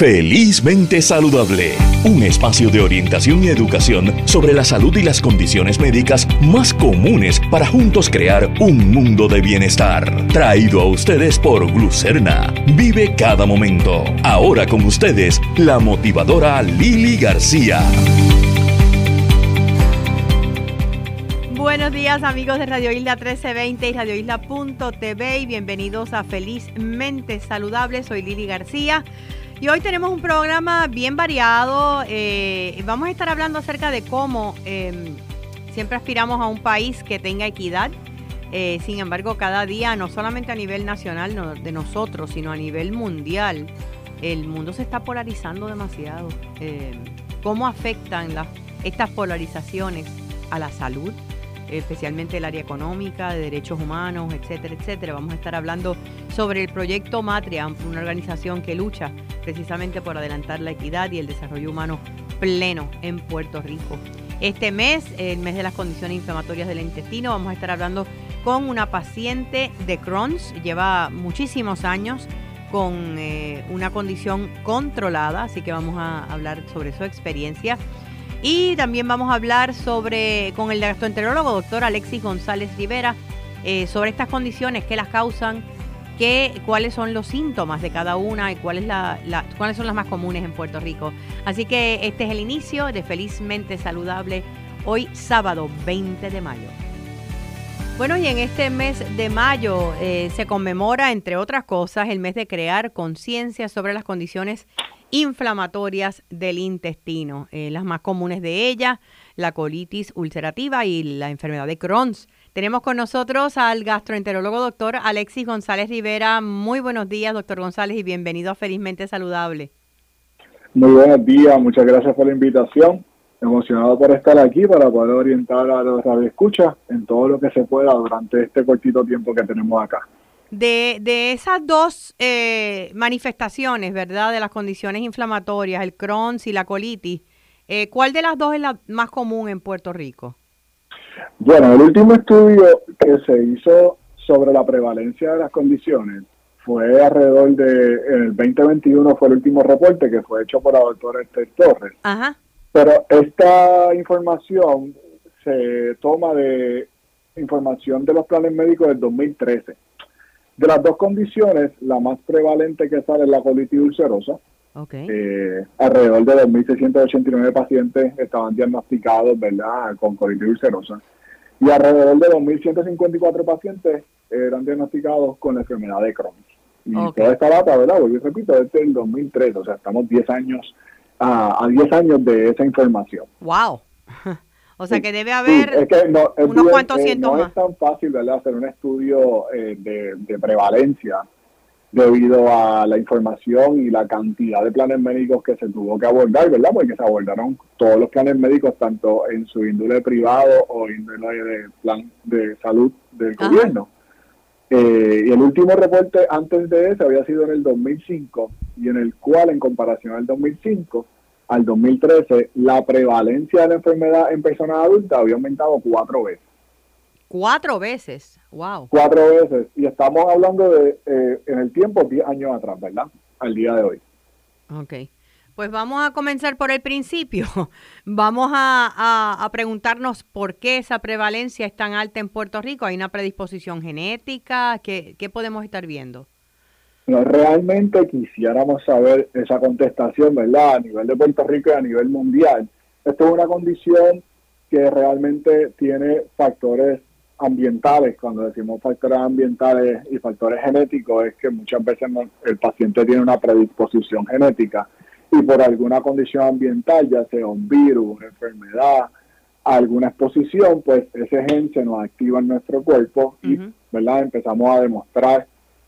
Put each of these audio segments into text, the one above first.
Felizmente Saludable, un espacio de orientación y educación sobre la salud y las condiciones médicas más comunes para juntos crear un mundo de bienestar. Traído a ustedes por Glucerna. Vive cada momento. Ahora con ustedes, la motivadora Lili García. Buenos días amigos de Radio Isla 1320 y Radio Isla.tv y bienvenidos a Felizmente Saludable. Soy Lili García. Y hoy tenemos un programa bien variado. Eh, vamos a estar hablando acerca de cómo em, siempre aspiramos a un país que tenga equidad. Eh, sin embargo, cada día, no solamente a nivel nacional de nosotros, sino a nivel mundial, el mundo se está polarizando demasiado. Em, ¿Cómo afectan estas polarizaciones a la salud? Especialmente el área económica, de derechos humanos, etcétera, etcétera. Vamos a estar hablando sobre el proyecto Matria, una organización que lucha precisamente por adelantar la equidad y el desarrollo humano pleno en Puerto Rico. Este mes, el mes de las condiciones inflamatorias del intestino, vamos a estar hablando con una paciente de Crohn's, lleva muchísimos años con eh, una condición controlada, así que vamos a hablar sobre su experiencia. Y también vamos a hablar sobre con el gastroenterólogo doctor Alexis González Rivera eh, sobre estas condiciones, qué las causan, qué, cuáles son los síntomas de cada una y cuál la, cuáles son las más comunes en Puerto Rico. Así que este es el inicio de Felizmente Saludable, hoy sábado 20 de mayo. Bueno, y en este mes de mayo eh, se conmemora, entre otras cosas, el mes de crear conciencia sobre las condiciones inflamatorias del intestino. Eh, las más comunes de ellas, la colitis ulcerativa y la enfermedad de Crohn's. Tenemos con nosotros al gastroenterólogo doctor Alexis González Rivera. Muy buenos días, doctor González, y bienvenido a Felizmente Saludable. Muy buenos días, muchas gracias por la invitación. Emocionado por estar aquí para poder orientar a los escucha en todo lo que se pueda durante este cortito tiempo que tenemos acá. De, de esas dos eh, manifestaciones, ¿verdad? De las condiciones inflamatorias, el Crohn's y la colitis, eh, ¿cuál de las dos es la más común en Puerto Rico? Bueno, el último estudio que se hizo sobre la prevalencia de las condiciones fue alrededor de, en el 2021 fue el último reporte que fue hecho por la doctora Esther Torres. Ajá. Pero esta información se toma de información de los planes médicos del 2013. De las dos condiciones, la más prevalente que sale es la colitis ulcerosa. Okay. Eh, alrededor de 2.689 pacientes estaban diagnosticados, ¿verdad?, con colitis ulcerosa. Y alrededor de 2.154 pacientes eran diagnosticados con la enfermedad de Crohn. Y toda esta data, ¿verdad?, yo repito, es del 2003, o sea, estamos 10 años, a 10 años de esa información. ¡Wow! O sea que debe haber unos cuantos eh, cientos no es tan fácil hacer un estudio eh, de, prevalencia debido a la información y la cantidad de planes médicos que se tuvo que abordar, ¿verdad? Porque se abordaron todos los planes médicos, tanto en su índole privado o índole de plan de salud del gobierno. Eh, y el último reporte antes de ese había sido en el 2005 y en el cual, en comparación al 2005, al 2013, la prevalencia de la enfermedad en personas adultas había aumentado cuatro veces. Cuatro veces, wow. Cuatro veces. Y estamos hablando de, eh, en el tiempo, 10 años atrás, ¿verdad? Al día de hoy. Ok. Pues vamos a comenzar por el principio. Vamos a, a, preguntarnos por qué esa prevalencia es tan alta en Puerto Rico. ¿Hay una predisposición genética? ¿Qué, qué podemos estar viendo? Realmente quisiéramos saber esa contestación, ¿verdad? A nivel de Puerto Rico y a nivel mundial. Esto es una condición que realmente tiene factores ambientales. Cuando decimos factores ambientales y factores genéticos, es que muchas veces el paciente tiene una predisposición genética y por alguna condición ambiental, ya sea un virus, una enfermedad, alguna exposición, pues ese gen se nos activa en nuestro cuerpo y, ¿verdad? Empezamos a demostrar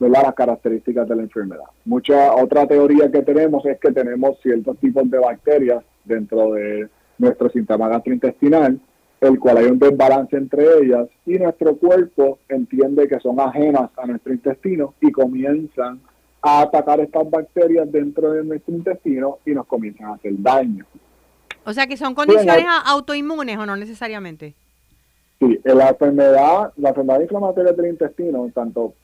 las características de la enfermedad. Mucha otra teoría que tenemos es que tenemos ciertos tipos de bacterias dentro de nuestro sistema gastrointestinal, el cual hay un desbalance entre ellas y nuestro cuerpo entiende que son ajenas a nuestro intestino y comienzan a atacar estas bacterias dentro de nuestro intestino y nos comienzan a hacer daño. O sea que son condiciones autoinmunes o no necesariamente. Sí, la enfermedad, la enfermedad inflamatoria del intestino, tanto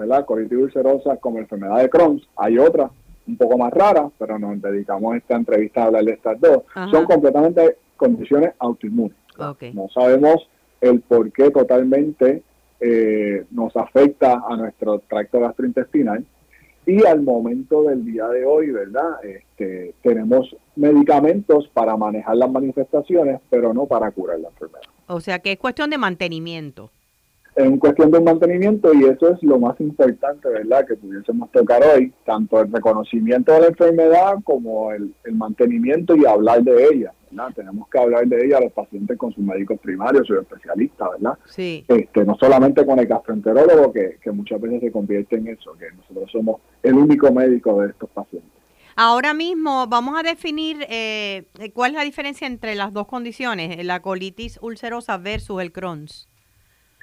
¿verdad? Colitis ulcerosa como enfermedad de Crohn. Hay otras un poco más raras, pero nos dedicamos esta entrevista a hablar de estas dos, son completamente condiciones autoinmunes. No sabemos el por qué totalmente eh, nos afecta a nuestro tracto gastrointestinal. Y al momento del día de hoy, ¿verdad? Este, tenemos medicamentos para manejar las manifestaciones, pero no para curar la enfermedad. O sea que es cuestión de mantenimiento. Es cuestión de mantenimiento y eso es lo más importante, ¿verdad? Que pudiésemos tocar hoy, tanto el reconocimiento de la enfermedad como el mantenimiento y hablar de ella. Tenemos que hablar de ella a los pacientes con sus médicos primarios, sus especialistas, ¿verdad? Sí. Este, no solamente con el gastroenterólogo, que, muchas veces se convierte en eso, que nosotros somos el único médico de estos pacientes. Ahora mismo vamos a definir eh, cuál es la diferencia entre las dos condiciones, la colitis ulcerosa versus el Crohn's.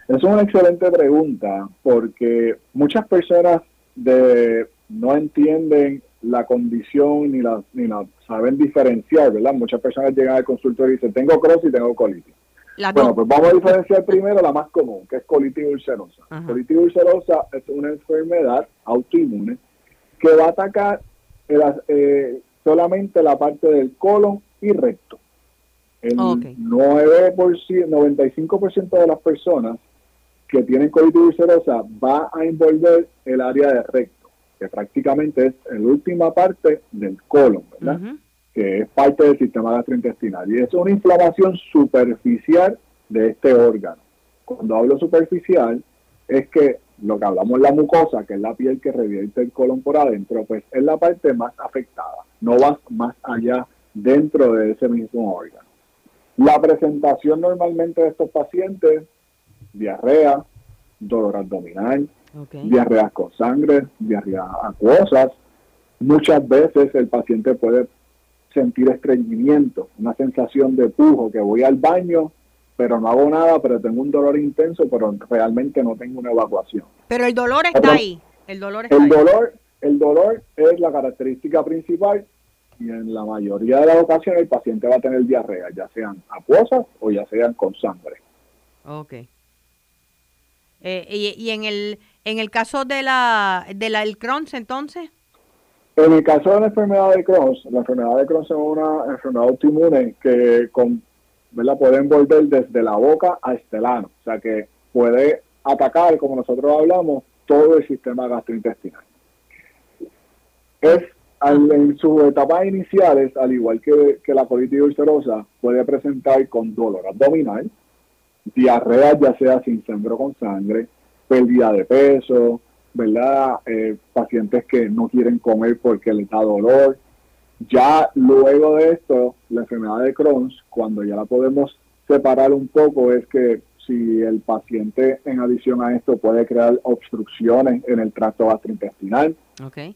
Es una excelente pregunta porque muchas personas de, no entienden la condición ni la, ni la saben diferenciar, ¿verdad? Muchas personas llegan al consultorio y dicen, tengo Crohn y tengo colitis. bueno, pues vamos a diferenciar primero la más común, que es colitis ulcerosa. Colitis ulcerosa es una enfermedad autoinmune que va a atacar eh, solamente la parte del colon y recto. El 9%, 95% de las personas que tienen colitis ulcerosa va a envolver el área de recto que prácticamente es la última parte del colon, ¿verdad? Que es parte del sistema gastrointestinal. Y es una inflamación superficial de este órgano. Cuando hablo superficial, es que lo que hablamos la mucosa, que es la piel que revierte el colon por adentro, pues es la parte más afectada. No va más allá dentro de ese mismo órgano. La presentación normalmente de estos pacientes, diarrea, dolor abdominal, diarreas con sangre, diarrea acuosas. Muchas veces el paciente puede sentir estreñimiento, una sensación de pujo, que voy al baño, pero no hago nada, pero tengo un dolor intenso, pero realmente no tengo una evacuación. Pero el dolor está ahí. El dolor está el dolor, el dolor es la característica principal y en la mayoría de las ocasiones el paciente va a tener diarrea, ya sean acuosas o ya sean con sangre. Ok. Eh, y, en el en el caso de la, de del Crohn's, entonces. En el caso de la enfermedad de Crohn's, la enfermedad de Crohn's es una enfermedad autoinmune que con, puede envolver desde la boca a este lano. O sea que puede atacar, como nosotros hablamos, todo el sistema gastrointestinal. Es en sus etapas iniciales, al igual que, que la colitis ulcerosa, puede presentar con dolor abdominal, diarrea ya sea sin sangre o con sangre, pérdida de peso, ¿verdad? Eh, pacientes que no quieren comer porque les da dolor. Ya luego de esto, la enfermedad de Crohn, cuando ya la podemos separar un poco, es que si el paciente en adición a esto puede crear obstrucciones en el tracto gastrointestinal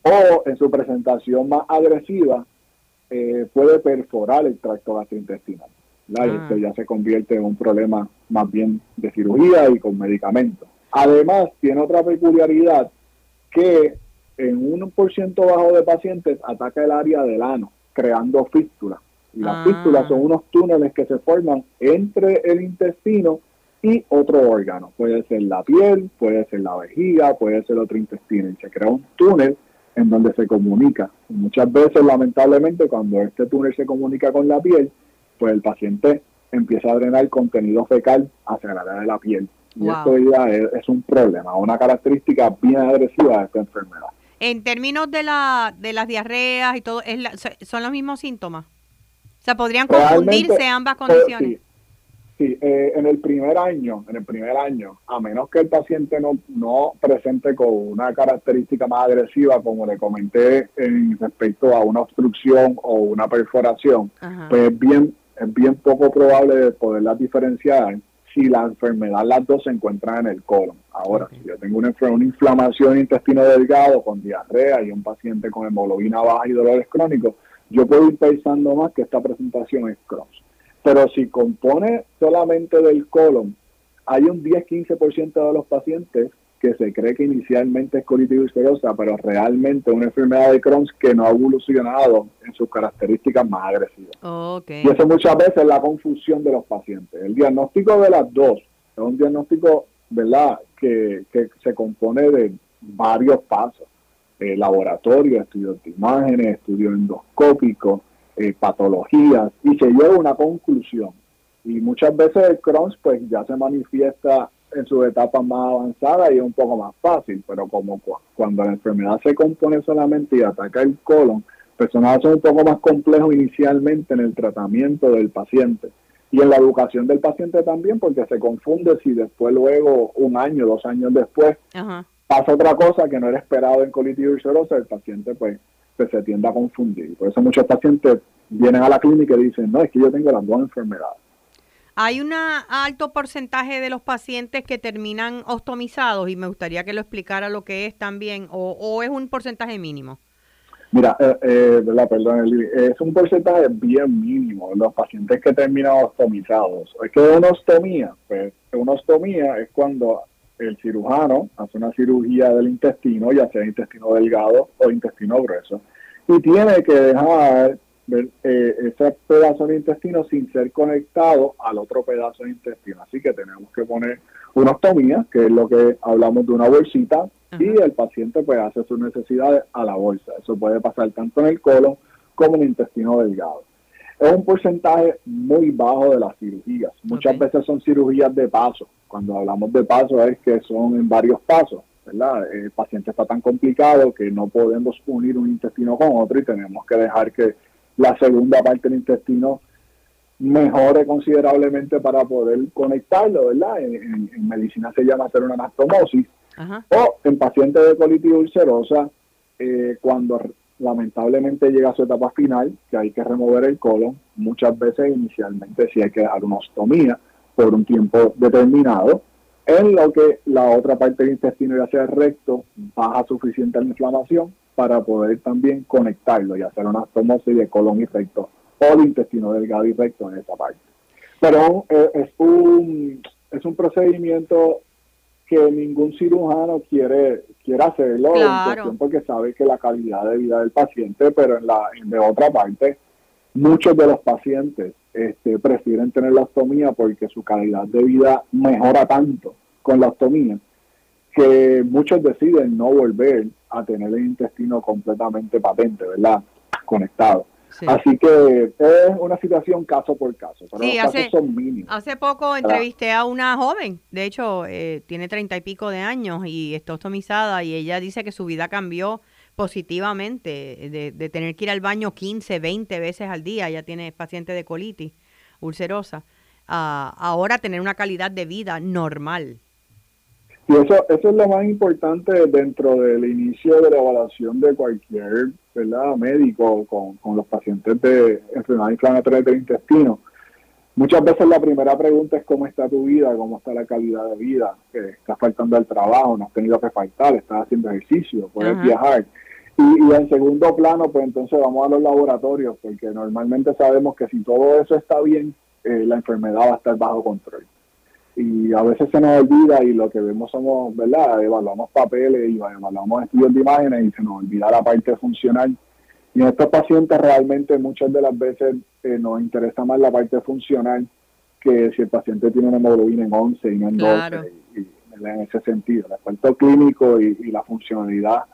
o en su presentación más agresiva eh, puede perforar el tracto gastrointestinal. Y ah. esto ya se convierte en un problema más bien de cirugía y con medicamentos. Además, tiene otra peculiaridad que en un por ciento bajo de pacientes ataca el área del ano, creando fístulas. Y las ah. fístulas son unos túneles que se forman entre el intestino y otro órgano. Puede ser la piel, puede ser la vejiga, puede ser otro intestino. Y se crea un túnel en donde se comunica. muchas veces, lamentablemente, cuando este túnel se comunica con la piel, pues el paciente empieza a drenar contenido fecal hacia la área de la piel. Y esto ya es, un problema, una característica bien agresiva de esta enfermedad. En términos de, la, de las diarreas y todo, es ¿son los mismos síntomas? O sea, ¿podrían confundirse ambas condiciones? Sí, eh, en el primer año, en el primer año, a menos que el paciente no, no presente con una característica más agresiva, como le comenté en respecto a una obstrucción o una perforación, pues es bien, es bien poco probable de poderlas diferenciar si la enfermedad las dos se encuentran en el colon. Ahora, si yo tengo una, una inflamación intestino delgado con diarrea y un paciente con hemoglobina baja y dolores crónicos, yo puedo ir pensando más que esta presentación es Crohn. Pero si compone solamente del colon, hay un 10-15% de los pacientes que se cree que inicialmente es colitis ulcerosa, pero realmente una enfermedad de Crohn que no ha evolucionado en sus características más agresivas. Y eso muchas veces es la confusión de los pacientes. El diagnóstico de las dos es un diagnóstico, ¿verdad?, que, que se compone de varios pasos. eh, laboratorio, estudios de imágenes, estudios endoscópicos, eh, patologías, y se llega a una conclusión. Y muchas veces el Crohn's pues ya se manifiesta en su etapa más avanzada y es un poco más fácil, pero como cuando la enfermedad se compone solamente y ataca el colon, personas son un poco más complejo inicialmente en el tratamiento del paciente y en la educación del paciente también, porque se confunde si después, luego, un año, dos años después, pasa otra cosa que no era esperado en colitis ulcerosa, el paciente pues, pues, se tiende a confundir. Por eso muchos pacientes vienen a la clínica y dicen, no, es que yo tengo las dos enfermedades. Hay un alto porcentaje de los pacientes que terminan ostomizados y me gustaría que lo explicara lo que es también, o, es un porcentaje mínimo. Mira, eh, eh, perdón, es un porcentaje bien mínimo los pacientes que terminan ostomizados. Es que una ostomía, pues una ostomía es cuando el cirujano hace una cirugía del intestino, ya sea intestino delgado o intestino grueso, y tiene que dejar eh, ese pedazo de intestino sin ser conectado al otro pedazo de intestino. Así que tenemos que poner una ostomía, que es lo que hablamos de una bolsita, y el paciente pues hace sus necesidades a la bolsa. Eso puede pasar tanto en el colon como en el intestino delgado. Es un porcentaje muy bajo de las cirugías. Muchas veces son cirugías de paso. Cuando hablamos de paso es que son en varios pasos. ¿verdad? El paciente está tan complicado que no podemos unir un intestino con otro y tenemos que dejar que la segunda parte del intestino mejore considerablemente para poder conectarlo, ¿verdad? En, medicina se llama hacer una anastomosis. O en pacientes de colitis ulcerosa, eh, cuando lamentablemente llega a su etapa final, que hay que remover el colon, muchas veces inicialmente sí hay que dar una ostomía por un tiempo determinado, en lo que la otra parte del intestino, ya sea recto, baja suficiente la inflamación para poder también conectarlo y hacer una ostomosis de colon y recto o de intestino delgado y recto en esa parte. Pero eh, es un, es un procedimiento que ningún cirujano quiere, quiere hacerlo porque sabe que la calidad de vida del paciente, pero en la de otra parte, muchos de los pacientes este, prefieren tener la ostomía porque su calidad de vida mejora tanto con la ostomía que muchos deciden no volver a tener el intestino completamente patente, ¿verdad? Conectado. Así que es una situación caso por caso, pero los hace, casos son mínimos. Hace poco entrevisté a una joven, de hecho eh, tiene treinta y pico de años y está ostomizada y ella dice que su vida cambió positivamente de, tener que ir al baño 15, 20 veces al día, ella tiene paciente de colitis ulcerosa, a ahora tener una calidad de vida normal. Y eso, eso es lo más importante dentro del inicio de la evaluación de cualquier ¿verdad? médico con, con los pacientes de enfermedad inflamatoria del intestino. Muchas veces la primera pregunta es cómo está tu vida, cómo está la calidad de vida, estás faltando al trabajo, no has tenido que faltar, estás haciendo ejercicio, puedes viajar. Y, y, en segundo plano, pues entonces vamos a los laboratorios, porque normalmente sabemos que si todo eso está bien, eh, la enfermedad va a estar bajo control y a veces se nos olvida y lo que vemos somos, ¿verdad? Evaluamos papeles y evaluamos estudios de imágenes y se nos olvida la parte funcional. Y en estos pacientes realmente muchas de las veces eh, nos interesa más la parte funcional que si el paciente tiene una hemoglobina en 11 y no en 12. Y, en ese sentido, el aspecto clínico y, la funcionalidad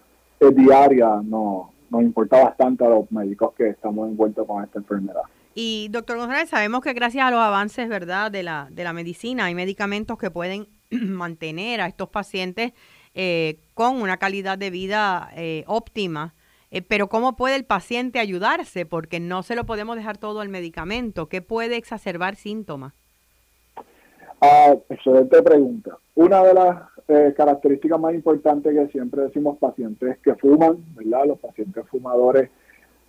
diaria no, nos importa bastante a los médicos que estamos envueltos con esta enfermedad. Y doctor González, sabemos que gracias a los avances, ¿verdad?, de la, de la medicina, hay medicamentos que pueden mantener a estos pacientes eh, con una calidad de vida eh, óptima. Eh, pero ¿cómo puede el paciente ayudarse? Porque no se lo podemos dejar todo al medicamento. ¿Qué puede exacerbar síntomas? Ah, excelente pregunta. Una de las características más importantes que siempre decimos pacientes que fuman, ¿verdad? Los pacientes fumadores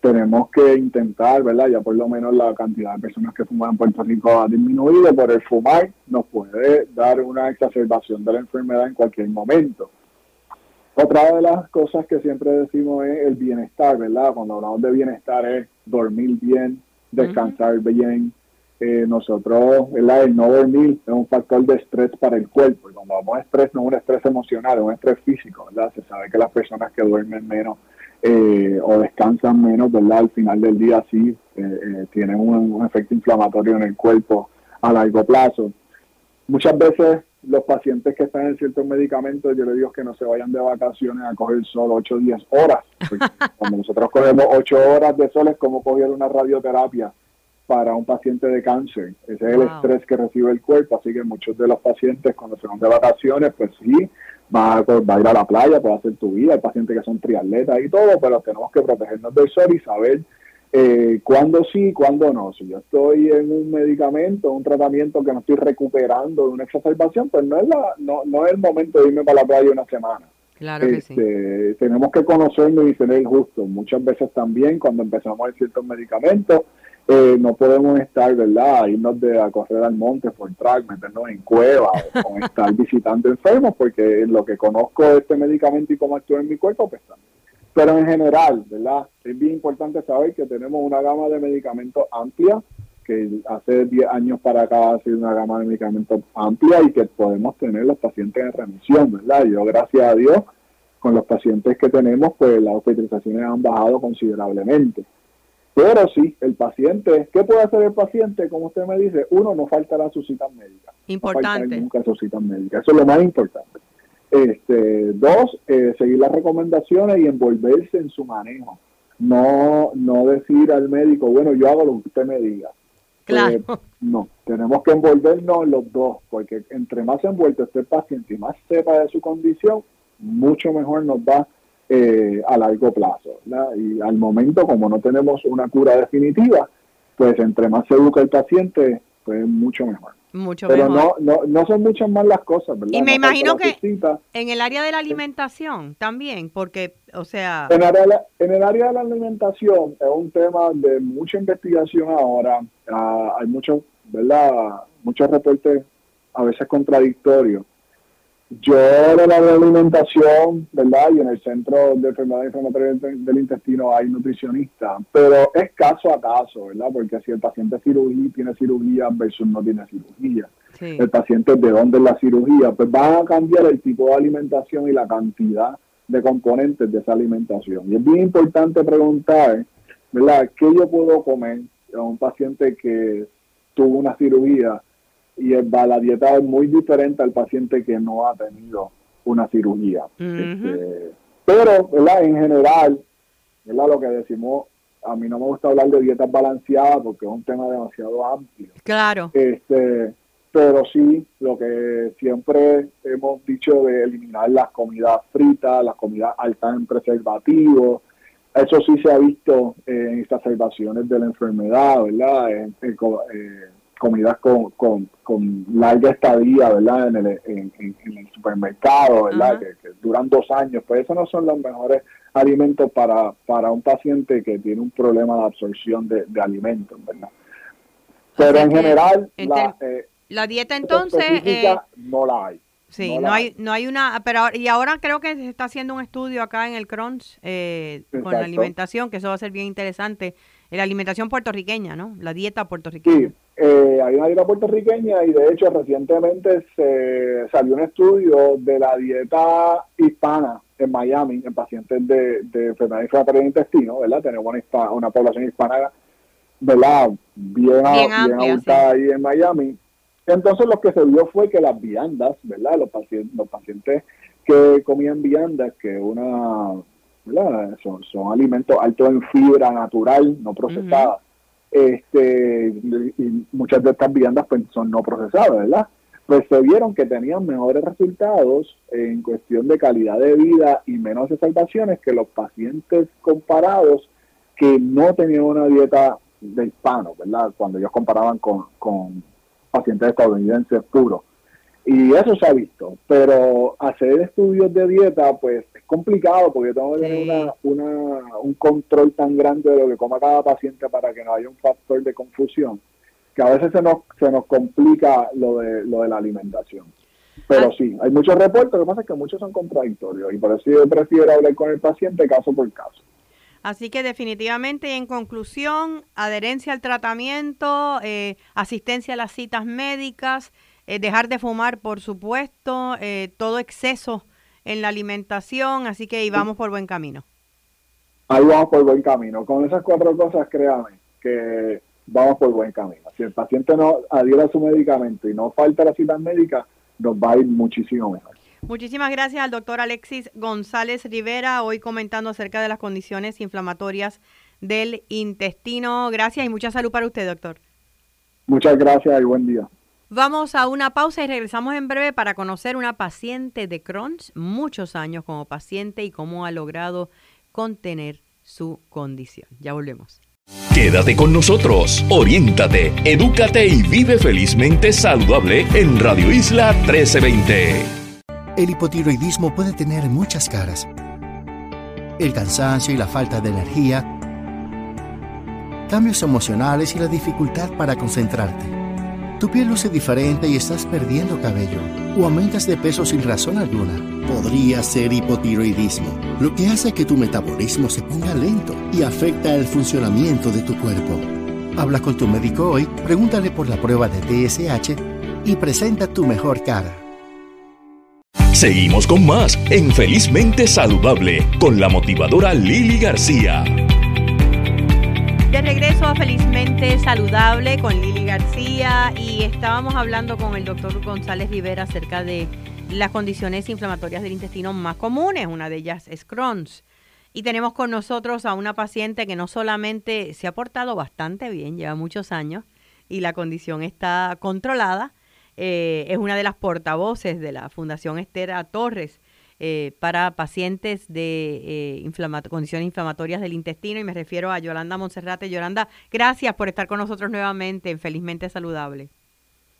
tenemos que intentar, ¿verdad? Ya por lo menos la cantidad de personas que fuman en Puerto Rico ha disminuido, pero el fumar nos puede dar una exacerbación de la enfermedad en cualquier momento. Otra de las cosas que siempre decimos es el bienestar, ¿verdad? Cuando hablamos de bienestar es dormir bien, descansar bien. Eh, nosotros, ¿verdad? El no dormir es un factor de estrés para el cuerpo. Y cuando hablamos de estrés, no es un estrés emocional, es un estrés físico, ¿verdad? Se sabe que las personas que duermen menos eh, o descansan menos, ¿verdad? Al final del día sí eh, eh, tienen un, efecto inflamatorio en el cuerpo a largo plazo. Muchas veces los pacientes que están en ciertos medicamentos, yo les digo que no se vayan de vacaciones a coger solo 8 o 10 horas. Cuando nosotros cogemos 8 horas de sol es como coger una radioterapia para un paciente de cáncer. Ese es el estrés que recibe el cuerpo, así que muchos de los pacientes cuando se van de vacaciones, pues sí, va a, va a ir a la playa, puede hacer tu vida, hay pacientes que son triatletas y todo, pero tenemos que protegernos del sol y saber eh, cuándo sí, cuándo no. Si yo estoy en un medicamento, un tratamiento que no estoy recuperando de una exacerbación, pues no es, la, no, no es el momento de irme para la playa una semana. Claro que sí. Este, tenemos que conocernos y tener gusto. Muchas veces también cuando empezamos en ciertos medicamentos, eh, no podemos estar, ¿verdad? Irnos de, a correr al monte por track, meternos en cuevas o estar visitando enfermos, porque lo que conozco de este medicamento y cómo actúa en mi cuerpo, pues también pero en general, ¿verdad? Es bien importante saber que tenemos una gama de medicamentos amplia, que hace 10 años para acá ha sido una gama de medicamentos amplia y que podemos tener los pacientes en remisión, ¿verdad? Yo, gracias a Dios, con los pacientes que tenemos, pues las hospitalizaciones han bajado considerablemente. Pero sí, el paciente, ¿qué puede hacer el paciente? Como usted me dice, uno, no faltará su cita médica. Importante. No nunca su cita médica. Eso es lo más importante. Este, dos, eh, seguir las recomendaciones y envolverse en su manejo. No, no decir al médico, bueno, yo hago lo que usted me diga. Claro. Eh, no, tenemos que envolvernos los dos, porque entre más envuelto esté el paciente y más sepa de su condición, mucho mejor nos va eh, a largo plazo. Y al momento, como no tenemos una cura definitiva, pues entre más se educa el paciente, pues mucho mejor. Mucho Pero mejor. no, no, no son muchas más las cosas, ¿verdad? Y me No imagino que cita. en el área de la alimentación también, porque, o sea, En, área- en el área de la alimentación es un tema de mucha investigación ahora. Ah, hay muchos, ¿verdad? Muchos reportes a veces contradictorios. Yo de alimentación, ¿verdad? Y en el Centro de Enfermedades Inflamatorias del del Intestino hay nutricionistas, pero es caso a caso, ¿verdad? Porque si el paciente cirugía, tiene cirugía versus no tiene cirugía sí. el paciente de dónde es la cirugía, pues van a cambiar el tipo de alimentación y la cantidad de componentes de esa alimentación. Y es bien importante preguntar, ¿verdad? ¿Qué yo puedo comer a un paciente que tuvo una cirugía y es- va- la dieta es muy diferente al paciente que no ha tenido una cirugía? Este, pero, ¿verdad? En general, ¿verdad? Lo que decimos, a mí no me gusta hablar de dietas balanceadas porque es un tema demasiado amplio. Claro. Este, pero sí, lo que siempre hemos dicho de eliminar las comidas fritas, las comidas altas en preservativos, eso sí se ha visto en exacerbaciones de la enfermedad, ¿verdad? En, eh, comidas con, con, con larga estadía, ¿verdad? En el, en, el supermercado, ¿verdad? Que, que duran dos años. Pues esos no son los mejores alimentos para, para un paciente que tiene un problema de absorción de, de alimentos, ¿verdad? Pero Así en que, general, en la, eh, La dieta entonces, eh, no la hay. sí, no hay, no hay una, pero y ahora creo que se está haciendo un estudio acá en el Crunch eh, con la alimentación, que eso va a ser bien interesante, la alimentación puertorriqueña, ¿no? La dieta Sí, puertorriqueña. eh, hay una dieta puertorriqueña y de hecho recientemente se salió un estudio de la dieta hispana en Miami en pacientes de, de enfermedad inflamatoria del intestino, ¿verdad? Tenemos una, población hispana, ¿verdad? Bien, Bien ahí en Miami. Entonces lo que se vio fue que las viandas, ¿verdad? Los pacientes, los pacientes que comían viandas, que una. Son, son alimentos altos en fibra natural, no procesada. Este, y muchas de estas viandas pues, son no procesadas, ¿verdad? Pues se vieron que tenían mejores resultados en cuestión de calidad de vida y menos salvaciones que los pacientes comparados que no tenían una dieta de hispanos, ¿verdad? Cuando ellos comparaban con, con pacientes estadounidenses puros. Y eso se ha visto, pero hacer estudios de dieta, pues es complicado porque tengo que tener Sí. una, una, un control tan grande de lo que coma cada paciente para que no haya un factor de confusión, que a veces se nos, se nos complica lo de, lo de la alimentación. Pero Ah. sí, hay muchos reportes, lo que pasa es que muchos son contradictorios y por eso yo prefiero hablar con el paciente caso por caso. Así que definitivamente y en conclusión, adherencia al tratamiento, eh, asistencia a las citas médicas, eh, dejar de fumar, por supuesto, eh, todo exceso en la alimentación, así que ahí vamos por buen camino. Ahí vamos por buen camino. Con esas cuatro cosas, créame que vamos por buen camino. Si el paciente no adhiere a su medicamento y no falta la cita médica, nos va a ir muchísimo mejor. Muchísimas gracias al doctor Alexis González Rivera, hoy comentando acerca de las condiciones inflamatorias del intestino. Gracias y mucha salud para usted, doctor. Muchas gracias y buen día. Vamos a una pausa y regresamos en breve para conocer una paciente de Crohn's, muchos años como paciente y cómo ha logrado contener su condición. Ya volvemos. Quédate con nosotros, oriéntate, edúcate y vive felizmente saludable en Radio Isla 1320. El hipotiroidismo puede tener muchas caras. El cansancio y la falta de energía, cambios emocionales y la dificultad para concentrarte tu piel luce diferente y estás perdiendo cabello o aumentas de peso sin razón alguna. Podría ser hipotiroidismo, lo que hace que tu metabolismo se ponga lento y afecta el funcionamiento de tu cuerpo. Habla con tu médico hoy, pregúntale por la prueba de TSH y presenta tu mejor cara. Seguimos con más en Felizmente Saludable con la motivadora Lili García. De regreso a Felizmente Saludable con Lili García y estábamos hablando con el doctor González Rivera acerca de las condiciones inflamatorias del intestino más comunes, una de ellas es Crohn's. Y tenemos con nosotros a una paciente que no solamente se ha portado bastante bien, lleva muchos años y la condición está controlada, eh, es una de las portavoces de la Fundación Estera Torres eh, para pacientes de eh, condiciones inflamatorias del intestino y me refiero a Yolanda Monserrate. Yolanda, gracias por estar con nosotros nuevamente en Felizmente Saludable.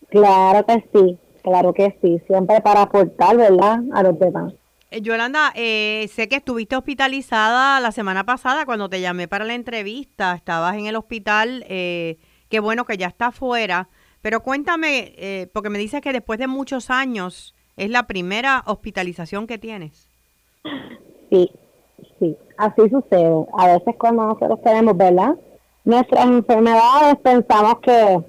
Claro que sí, claro que sí, siempre para aportar, ¿verdad?, a los demás. Eh, Yolanda, sé que estuviste hospitalizada la semana pasada cuando te llamé para la entrevista, estabas en el hospital, qué bueno que ya está fuera, pero cuéntame, porque me dices que después de muchos años ¿Es la primera hospitalización que tienes? Sí, sí, así sucede. A veces cuando nosotros tenemos, ¿verdad? Nuestras enfermedades pensamos que,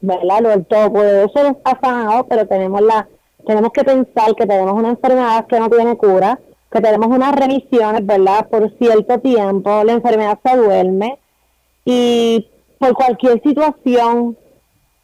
¿verdad? Lo del todo puede ser ha pero tenemos la tenemos que pensar que tenemos una enfermedad que no tiene cura, que tenemos unas remisiones, ¿verdad? Por cierto tiempo, la enfermedad se duerme y por cualquier situación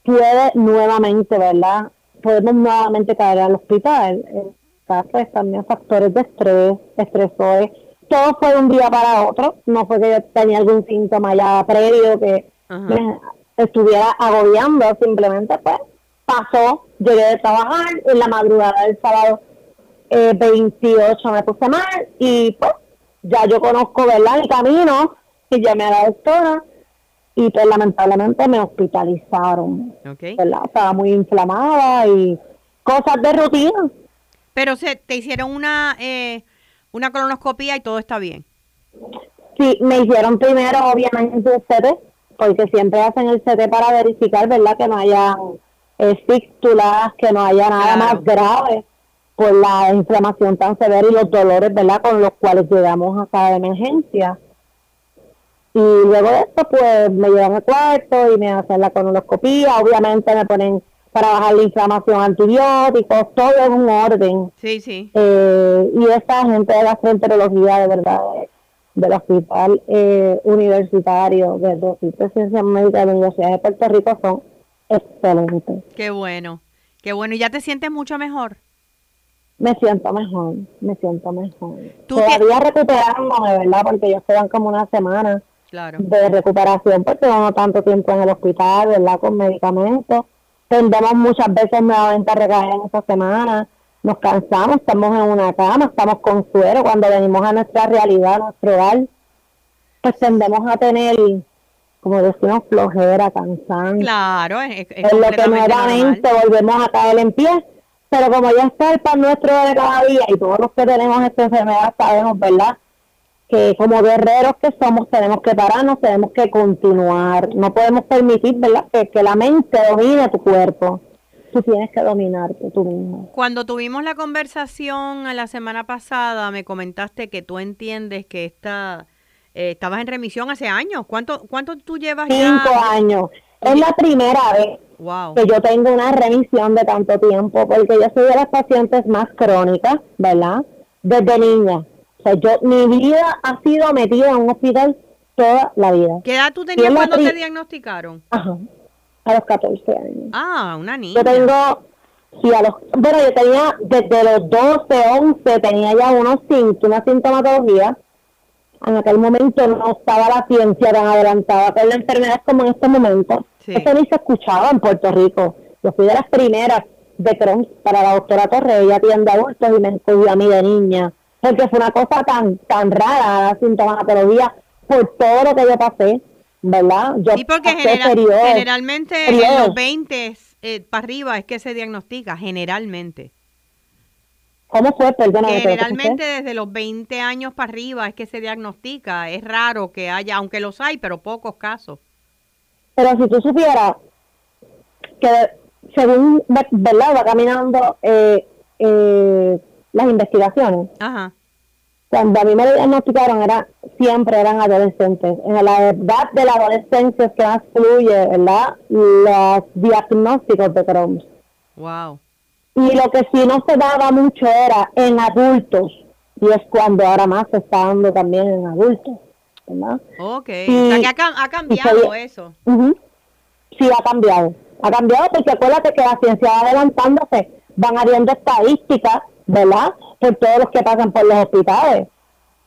puede nuevamente, ¿verdad? Podemos nuevamente caer al hospital. En pues también factores de estrés, estresores. Todo fue de un día para otro. No fue que yo tenía algún síntoma ya previo que me estuviera agobiando. Simplemente pues pasó, llegué de trabajar en la madrugada del sábado eh, 28 me puse mal y pues ya yo conozco, ¿verdad? El camino y llamé a la doctora y pues lamentablemente me hospitalizaron. Estaba muy inflamada y cosas de rutina. Pero se te hicieron una eh, una colonoscopia y todo está bien. Sí, me hicieron primero obviamente el CT, porque siempre hacen el CT para verificar, ¿verdad? Que no haya eh, fístulas, que no haya nada más grave por la inflamación tan severa y los dolores, ¿verdad? Con los cuales llegamos a cada emergencia. Y luego de esto, pues me llevan al cuarto y me hacen la colonoscopía. Obviamente me ponen para bajar la inflamación antibióticos, todo en un orden. Sí, sí. Eh, y esta gente de gastroenterología, de verdad, del Hospital eh, Universitario de de Ciencias Médicas de la Universidad de Puerto Rico son excelentes. Qué bueno, qué bueno. ¿Y ya te sientes mucho mejor? Me siento mejor, me siento mejor. Todavía recuperándome, ¿verdad? Porque ellos quedan como una semana de recuperación porque llevamos tanto tiempo en el hospital, ¿verdad? Con medicamentos. Tendemos muchas veces nuevamente a recaer en esa semana. Nos cansamos, estamos en una cama, estamos con suero. Cuando venimos a nuestra realidad, a nuestro hogar, pues tendemos a tener, como decimos, flojera, cansancio. Claro, es, lo que nuevamente volvemos a caer en pie. Pero como ya está el pan nuestro de cada día y todos los que tenemos esta enfermedad sabemos, ¿verdad? Que como guerreros que somos tenemos que pararnos, tenemos que continuar. No podemos permitir, ¿verdad?, que, la mente domine tu cuerpo. Tú tienes que dominarte tú mismo. Cuando tuvimos la conversación la semana pasada, me comentaste que tú entiendes que esta, eh, estabas en remisión hace años. ¿Cuánto, cuánto tú llevas Cinco años. Es la primera vez que yo tengo una remisión de tanto tiempo, porque yo soy de las pacientes más crónicas, ¿verdad? Desde niña. O sea, yo, mi vida ha sido metida en un hospital toda la vida. ¿Qué edad tú tenías cuando te diagnosticaron? Ajá, a los 14 años. Ah, una niña. Yo tengo Sí, a los, bueno, yo tenía desde los 12, 11, tenía ya unos síntomas, una sintomatología. En aquel momento no estaba la ciencia tan adelantada con la enfermedad como en este momento. Eso ni se escuchaba en Puerto Rico. Yo fui de las primeras de Crohn para la doctora Torre, ella atiende adultos y me encogió a mí de niña. Porque fue una cosa tan, tan rara la sintomatología por todo lo que yo pasé, ¿verdad? Yo sí, porque generalmente en los 20 eh, para arriba es que se diagnostica, generalmente. ¿Cómo fue? Generalmente desde los 20 años para arriba es que se diagnostica. Es raro que haya, aunque los hay, pero pocos casos. Pero si tú supieras que según, ¿verdad? Va caminando eh, eh, las investigaciones. Ajá cuando a mí me diagnosticaron era siempre eran adolescentes. En la edad de la adolescencia es que más fluye, ¿verdad? Los diagnósticos de Crohn. Wow. Y lo que sí no se daba mucho era en adultos, y es cuando ahora más se está dando también en adultos, ¿verdad? Ok, o sea que ha, cambiado eso. Sí, ha cambiado. Ha cambiado porque acuérdate que la ciencia va adelantándose, van habiendo estadísticas, ¿verdad? por todos los que pasan por los hospitales.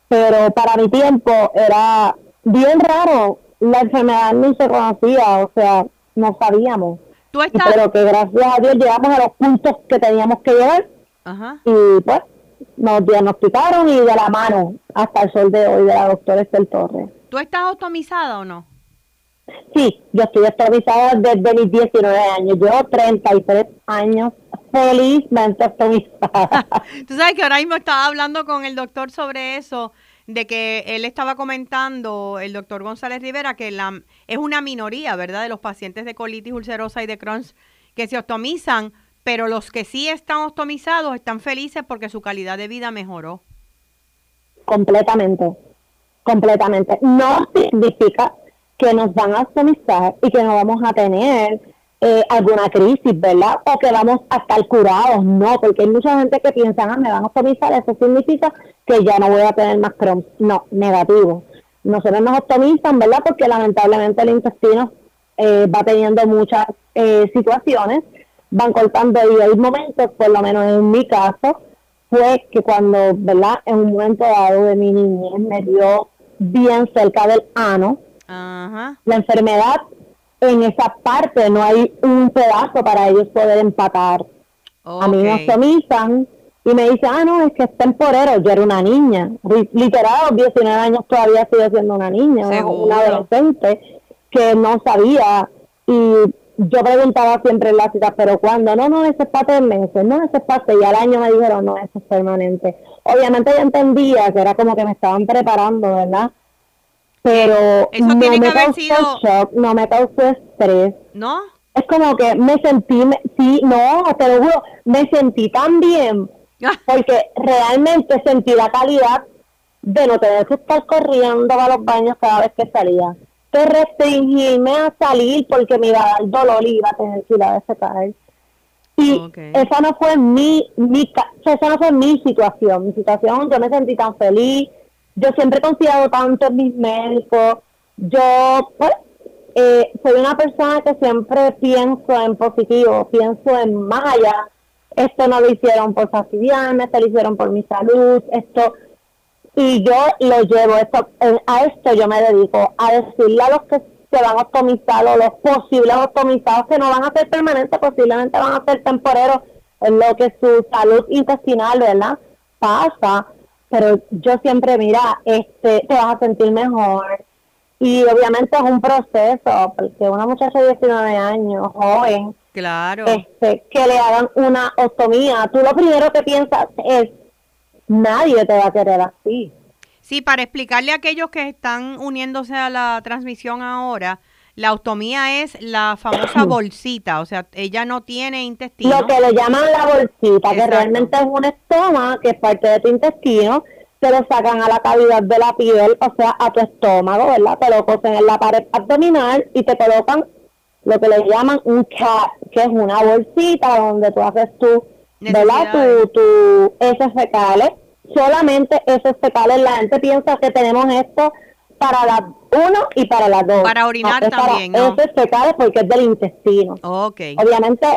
Pero para mi tiempo era bien raro, la enfermedad ni se conocía, o sea, no sabíamos. ¿Tú estás... Pero que gracias a Dios llegamos a los puntos que teníamos que llegar. Y pues nos diagnosticaron y de la mano hasta el sol de hoy de la doctora Estel Torres. ¿Tú estás automizada o no? Sí, yo estoy automizada desde mis 19 años. Llevo 33 años felizmente optimizada. Tú sabes que ahora mismo estaba hablando con el doctor sobre eso, de que él estaba comentando, el doctor González Rivera, que la, es una minoría, ¿verdad?, de los pacientes de colitis ulcerosa y de Crohn's que se optimizan, pero los que sí están optimizados están felices porque su calidad de vida mejoró. Completamente, completamente. No significa que nos van a optimizar y que no vamos a tener eh, alguna crisis, ¿verdad? O que vamos a estar curados, no, porque hay mucha gente que piensa, ah, me van a optimizar, eso significa que ya no voy a tener más Crohn. No, negativo. Nosotros nos optimizan, ¿verdad? Porque lamentablemente el intestino eh, va teniendo muchas eh, situaciones, van cortando y hay momentos, por lo menos en mi caso, fue que cuando, ¿verdad? En un momento dado de mi niñez me dio bien cerca del ano, la enfermedad en esa parte no hay un pedazo para ellos poder empatar. A mí me optimizan y me dicen, ah, no, es que es temporero. Yo era una niña. Literal, a los 19 años todavía sigo siendo una niña, una adolescente que no sabía. Y yo preguntaba siempre en la cita, pero cuando no, no, ese es para tres meses, no, ese es para y al año me dijeron, no, eso es permanente. Obviamente yo entendía que era como que me estaban preparando, ¿verdad? Pero no me causó shock, no me causó estrés. ¿No? Es como que me sentí, sí, no, te lo juro, me sentí tan bien, porque realmente sentí la calidad de no tener que estar corriendo a los baños cada vez que salía, que restringirme a salir porque me iba a dar dolor y iba a tener que ir a caer. Y esa no fue mi, mi, esa no fue mi situación, mi situación, yo me sentí tan feliz, yo siempre he confiado tanto en mis médicos. Yo, pues, eh, soy una persona que siempre pienso en positivo, pienso en allá. Esto no lo hicieron por fastidiarme, esto lo hicieron por mi salud, esto. Y yo lo llevo, esto, a esto yo me dedico, a decirle a los que se van a optimizar o los posibles optimizados que no van a ser permanentes, posiblemente van a ser temporeros en lo que su salud intestinal, ¿verdad? Pasa pero yo siempre, mira, este, te vas a sentir mejor. Y obviamente es un proceso, porque una muchacha de 19 años, joven, claro. este, que le hagan una ostomía, tú lo primero que piensas es, nadie te va a querer así. Sí, para explicarle a aquellos que están uniéndose a la transmisión ahora, la ostomía es la famosa bolsita, o sea, ella no tiene intestino. Lo que le llaman la bolsita, que realmente es un estómago, que es parte de tu intestino, te lo sacan a la cavidad de la piel, o sea, a tu estómago, ¿verdad? Te lo cosen en la pared abdominal y te colocan lo que le llaman un cap, que es una bolsita donde tú haces tu, ¿verdad? Tu, tu heces fecales. Solamente esos fecales, la gente piensa que tenemos esto para la uno y para las dos. Para orinar también, ¿no? Eso es fecal porque es del intestino. Ok. Obviamente,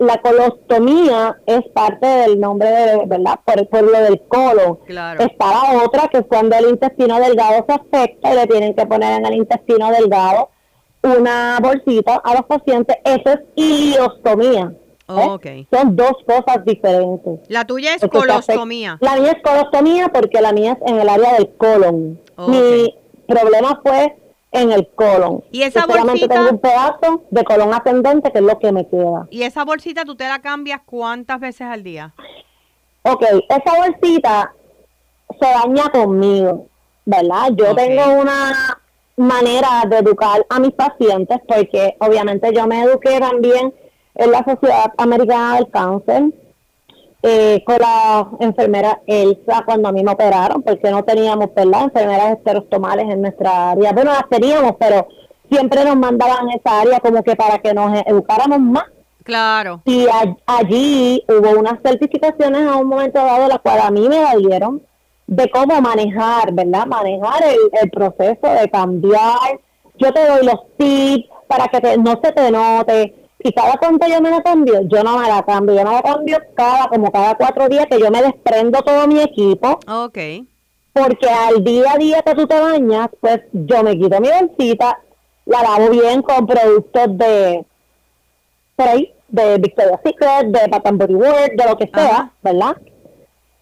la colostomía es parte del nombre, de, ¿verdad? Por, por lo del colon. Claro. Está la otra, que es cuando el intestino delgado se afecta y le tienen que poner en el intestino delgado una bolsita a los pacientes. Eso es ileostomía. Okay. Son dos cosas diferentes. La tuya es colostomía. La mía es colostomía porque la mía es en el área del colon. Mi problema fue en el colon. Y esa bolsita. tengo un pedazo de colon ascendente que es lo que me queda. ¿Y esa bolsita tú te la cambias cuántas veces al día? Ok, esa bolsita se daña conmigo, ¿verdad? Yo tengo una manera de educar a mis pacientes porque obviamente yo me eduqué también en la Sociedad Americana del Cáncer eh, con la enfermera Elsa cuando a mí me operaron, porque no teníamos, ¿verdad? Enfermeras esterostomales en nuestra área. Bueno, las teníamos, pero siempre nos mandaban esa área como que para que nos educáramos más. Claro. Y allí hubo unas certificaciones a un momento dado, la cual a mí me la dieron, de cómo manejar, ¿verdad? Manejar el, el proceso de cambiar. Yo te doy los tips para que no se te note, y cada cuánto yo me la cambio, yo no me la cambio, yo me la cambio cada, como cada cuatro días que yo me desprendo todo mi equipo. Ok. Porque al día a día que tú te bañas, pues yo me quito mi bolsita, la lavo bien con productos de, por ahí, de Victoria's Secret, de Bath Body Works, de lo que sea, ¿verdad?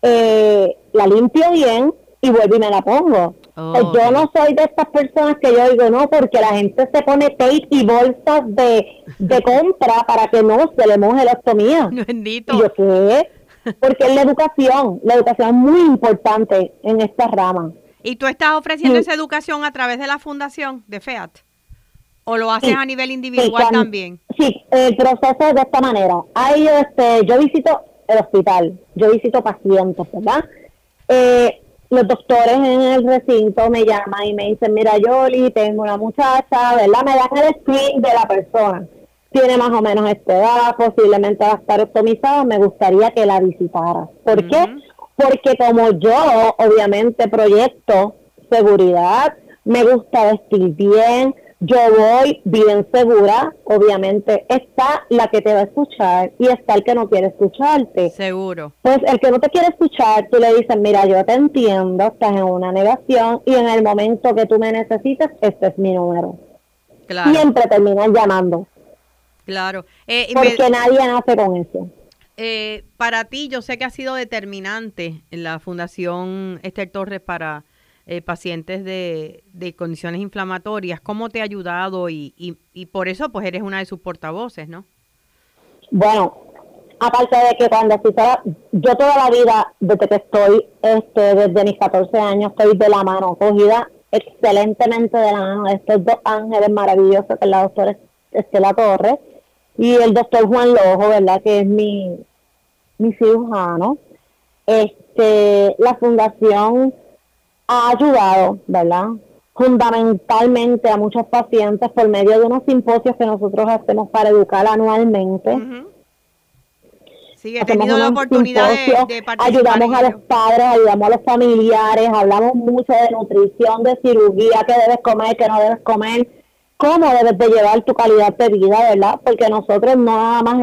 Eh, la limpio bien y vuelvo y me la pongo. Oh, yo no soy de estas personas que yo digo, no, porque la gente se pone tape y bolsas de, de compra para que no se le moje la ostomía. Bendito. ¿Y yo qué? Porque es la educación, la educación es muy importante en esta rama. ¿Y tú estás ofreciendo esa educación a través de la fundación de FEAT? ¿O lo haces a nivel individual también? Sí, el proceso es de esta manera. Hay, este, yo visito el hospital, yo visito pacientes, ¿verdad? Eh, los doctores en el recinto me llaman y me dicen, mira Yoli, tengo una muchacha, ¿verdad? Me dan el screen de la persona. Tiene más o menos esta edad, posiblemente va a estar optimizada, me gustaría que la visitara. ¿Por qué? Porque como yo, obviamente, proyecto seguridad, me gusta vestir bien, yo voy bien segura, obviamente está la que te va a escuchar y está el que no quiere escucharte. Seguro. Pues el que no te quiere escuchar, tú le dices, mira, yo te entiendo, estás en una negación y en el momento que tú me necesites, este es mi número. Claro. Siempre terminan llamando. Claro. Eh, Porque nadie nace con eso. Eh, para ti, yo sé que ha sido determinante en la Fundación Esther Torres para eh, pacientes de, condiciones inflamatorias. ¿Cómo te ha ayudado? Y, y, por eso, pues eres una de sus portavoces, ¿no? Bueno, aparte de que cuando yo toda la vida, desde que estoy, este, desde mis 14 años, estoy de la mano, cogida excelentemente de la mano de estos dos ángeles maravillosos, que es la doctora Estela Torres y el doctor Juan Lojo, ¿verdad? Que es mi, mi cirujano. Este, la fundación ha ayudado, ¿verdad? Fundamentalmente a muchos pacientes por medio de unos simposios que nosotros hacemos para educar anualmente. Sí, he tenido la oportunidad de, participar. Ayudamos a los padres, ayudamos a los familiares, hablamos mucho de nutrición, de cirugía, qué debes comer, qué no debes comer, cómo debes de llevar tu calidad de vida, ¿verdad? Porque nosotros no nada más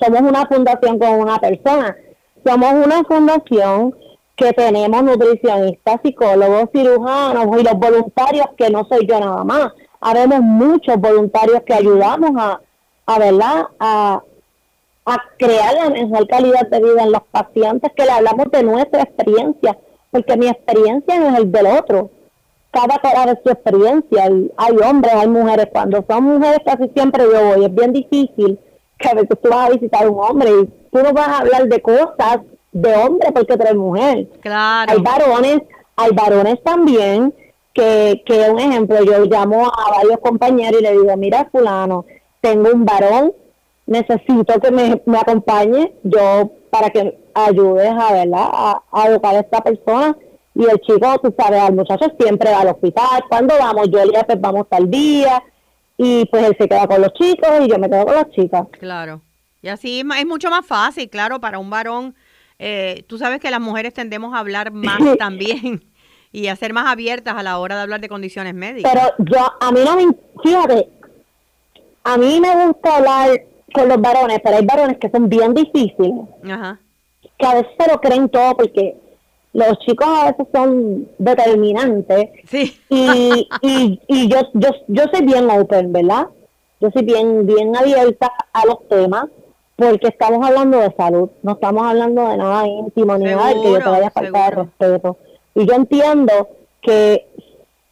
somos una fundación con una persona, somos una fundación que tenemos nutricionistas, psicólogos, cirujanos y los voluntarios, que no soy yo nada más. Habemos muchos voluntarios que ayudamos a, a ¿verdad? A, a crear la mejor calidad de vida en los pacientes, que le hablamos de nuestra experiencia, porque mi experiencia no es el del otro. Cada cara de su experiencia. Y hay hombres, hay mujeres. Cuando son mujeres, casi siempre yo voy. Es bien difícil que a veces tú vas a visitar a un hombre y tú no vas a hablar de cosas de hombre porque tú eres mujer. Claro. Hay varones, hay varones también que, que un ejemplo, yo llamo a varios compañeros y le digo, mira fulano, tengo un varón, necesito que me, me acompañe yo para que ayudes a, ¿verdad? A, educar a esta persona. Y el chico, tú sabes, al muchacho siempre va al hospital. Cuando vamos, yo le pues vamos al día. Y pues él se queda con los chicos y yo me quedo con las chicas. Claro. Y así es mucho más fácil, claro, para un varón eh, tú sabes que las mujeres tendemos a hablar más también. y a ser más abiertas a la hora de hablar de condiciones médicas. Pero yo, a mí no me, fíjate, a mí me gusta hablar con los varones, pero hay varones que son bien difíciles, Ajá. que a veces se lo creen todo porque los chicos a veces son determinantes Sí. y, y, y yo, yo, yo soy bien open, ¿verdad? Yo soy bien, bien abierta a los temas porque estamos hablando de salud, no estamos hablando de nada íntimo ni nada de que yo te vaya a faltar de respeto. Y yo entiendo que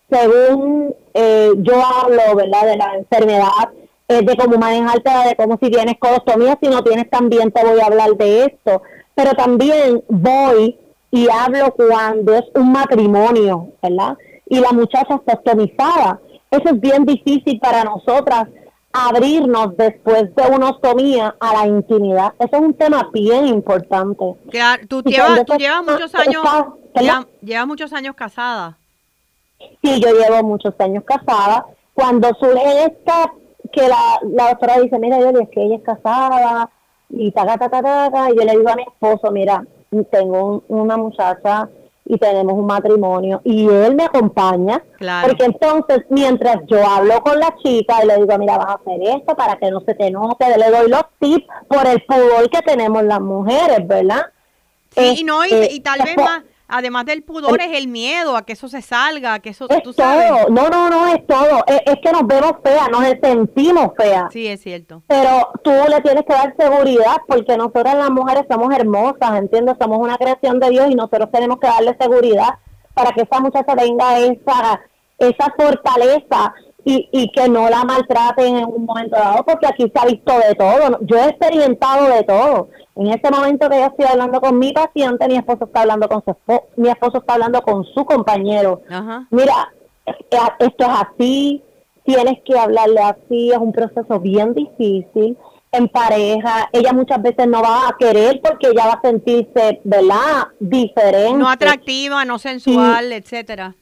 según eh, yo hablo, ¿verdad? De la enfermedad, eh, de cómo manejarte, de cómo si tienes colostomía, si no tienes también te voy a hablar de esto. Pero también voy y hablo cuando es un matrimonio, ¿verdad? Y la muchacha está ostomizada. Eso es bien difícil para nosotras abrirnos después de una ostomía a la intimidad. Eso es un tema bien importante. Claro, tú llevas, tú muchos años, llevas, llevas muchos años casada. Sí, yo llevo muchos años casada. Cuando surge esta, que la, la doctora dice, mira, yo es que ella es casada, y taca, taca, taca, y yo le digo a mi esposo, mira, tengo un- una muchacha y tenemos un matrimonio, y él me acompaña, Claro. porque entonces, mientras yo hablo con la chica y le digo, mira, vas a hacer esto para que no se te note, le doy los tips por el pudor que tenemos las mujeres, ¿verdad? Sí, y no, y, Este, y tal vez más, además del pudor, es el miedo a que eso se salga, a que eso, Es tú sabes. todo, no, no, no, es todo. Es, es que nos vemos feas, nos sentimos feas. Sí, es cierto. Pero tú le tienes que dar seguridad porque nosotras las mujeres somos hermosas, ¿entiendes? Somos una creación de Dios y nosotros tenemos que darle seguridad para que esa muchacha tenga esa, esa fortaleza y, y que no la maltraten en un momento dado porque aquí se ha visto de todo. Yo he experimentado de todo. En este momento que yo estoy hablando con mi paciente, mi esposo está hablando con su esposo, mi esposo está hablando con su compañero Ajá. mira, eh, esto es así, tienes que hablarle así, es un proceso bien difícil en pareja, ella muchas veces no va a querer porque ella va a sentirse, ¿verdad? Diferente. No atractiva, no sensual, etcétera.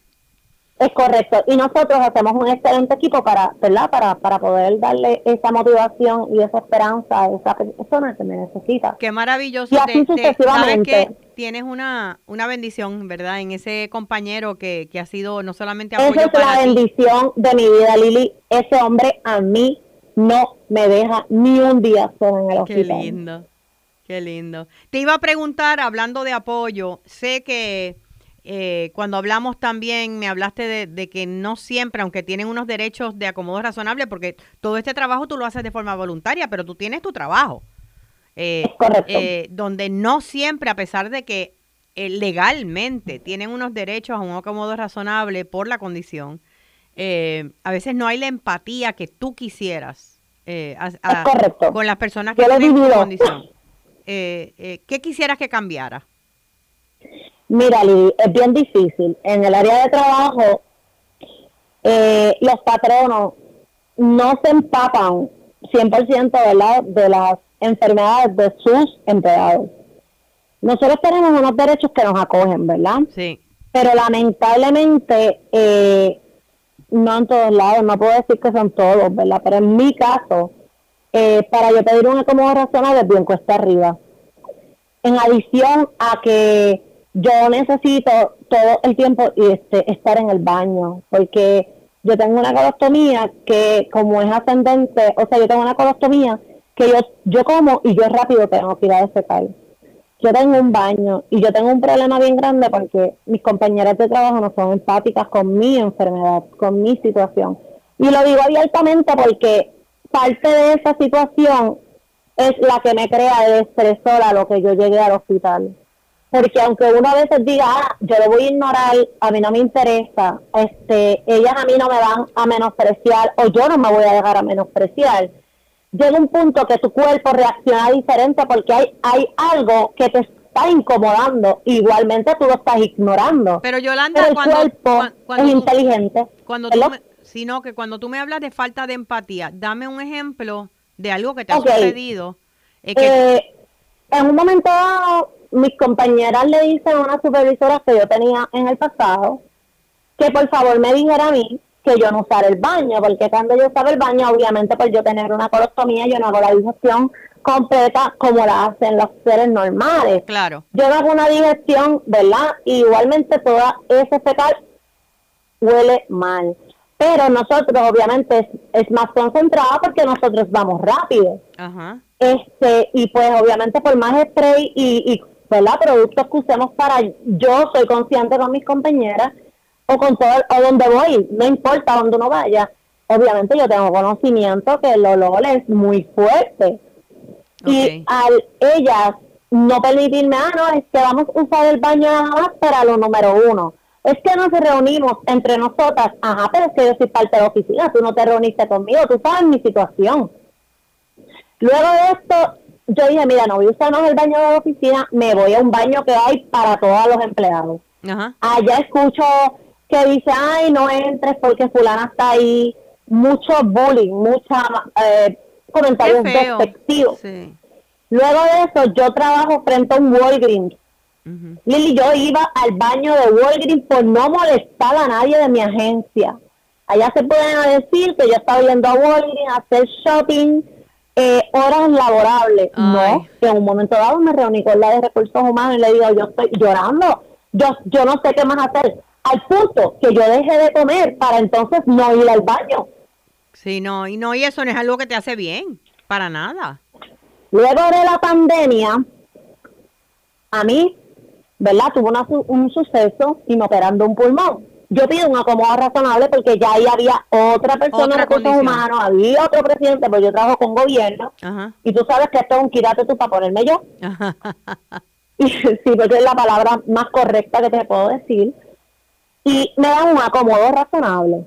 Es correcto. Y nosotros hacemos un excelente equipo para, ¿verdad? Para, para poder darle esa motivación y esa esperanza a esa persona que me necesita. Qué maravilloso. Y así Te- te- sabes sucesivamente. que tienes una, una bendición, ¿verdad? En ese compañero que, que ha sido no solamente Esa apoyo es la ti. bendición de mi vida, Lili. Ese hombre a mí no me deja ni un día sola en el Qué hospital. lindo, qué lindo. Te iba a preguntar, hablando de apoyo, sé que eh, cuando hablamos también me hablaste de, de que no siempre, aunque tienen unos derechos de acomodo razonable, porque todo este trabajo tú lo haces de forma voluntaria, pero tú tienes tu trabajo. Eh, eh, donde no siempre, a pesar de que eh, legalmente tienen unos derechos a un acomodo razonable por la condición, eh, a veces no hay la empatía que tú quisieras eh, a- con las personas que Yo tienen vivido. condición. ¿Qué quisieras que cambiara? Mira, Lili, es bien difícil. En el área de trabajo, eh, los patronos no se empapan 100% ¿verdad? de las enfermedades de sus empleados. Nosotros tenemos unos derechos que nos acogen, ¿verdad? Sí. Pero lamentablemente, eh, no en todos lados, no puedo decir que son todos, ¿verdad? Pero en mi caso, eh, para yo pedir un acomodo razonable, es bien cuesta arriba. En adición a que yo necesito todo el tiempo este, estar en el baño, porque yo tengo una colostomía que como es ascendente, o sea, yo tengo una colostomía que yo, yo como y yo rápido tengo que ir a defecar. Yo tengo un baño y yo tengo un problema bien grande porque mis compañeras de trabajo no son empáticas con mi enfermedad, con mi situación. Y lo digo abiertamente porque parte de esa situación es la que me crea de estresor a lo que yo llegué al hospital. Porque aunque uno a veces diga, ah, yo lo voy a ignorar, a mí no me interesa, este, ellas a mí no me van a menospreciar o yo no me voy a dejar a menospreciar. Llega un punto que tu cuerpo reacciona diferente porque hay, hay algo que te está incomodando. Igualmente tú lo estás ignorando. Pero Yolanda, Pero el cuando, cuerpo cuando es tú- inteligente. Cuando tú sino que cuando tú me hablas de falta de empatía, dame un ejemplo de algo que te ha sucedido. eh, que- Eh, en un momento dado, mis compañeras le dicen a una supervisora que yo tenía en el pasado que por favor me dijera a mí que yo no usara el baño, porque cuando yo usaba el baño, obviamente, pues yo tener una colostomía, yo no hago la digestión completa como la hacen los seres normales. Claro. Yo no hago una digestión, ¿verdad? Y igualmente toda ese fecal huele mal. Pero nosotros, obviamente, es, más concentrada porque nosotros vamos rápido. Ajá. Este, y pues obviamente por más spray y, y ¿verdad? productos que usemos para, yo soy consciente con mis compañeras o con todo, o donde voy, no importa donde uno vaya, obviamente yo tengo conocimiento que el olor es muy fuerte. Y al ellas no permitirme, ah, no, es que vamos a usar el baño nada más para lo número uno. Es que nos reunimos entre nosotras, ajá, pero es que yo soy parte de la oficina, tú no te reuniste conmigo, tú sabes mi situación. Luego de esto, yo dije, mira, no voy a usar el baño de la oficina, me voy a un baño que hay para todos los empleados. Ajá. Allá escucho que dice, ay, no entres porque fulana está ahí. Mucho bullying, mucha eh, comentarios despectivos. Luego de eso, yo trabajo frente a un Walgreens. Lili, yo iba al baño de Walgreens por no molestar a nadie de mi agencia. Allá se pueden decir que yo estaba yendo a Walgreens a hacer shopping, eh, horas laborables. No, que en un momento dado me reuní con la de recursos humanos y le digo, yo estoy llorando, yo, yo no sé qué más hacer al punto que yo dejé de comer para entonces no ir al baño. Sí, no, y no, y eso no es algo que te hace bien, para nada. Luego de la pandemia, a mí, ¿verdad? Tuvo un suceso y me operando un pulmón. Yo pido un acomodo razonable porque ya ahí había otra persona de recursos humanos, había otro presidente, pues yo trabajo con gobierno. Y tú sabes que esto es un quírate tú para ponerme yo. y sí, porque es la palabra más correcta que te puedo decir y me dan un acomodo razonable.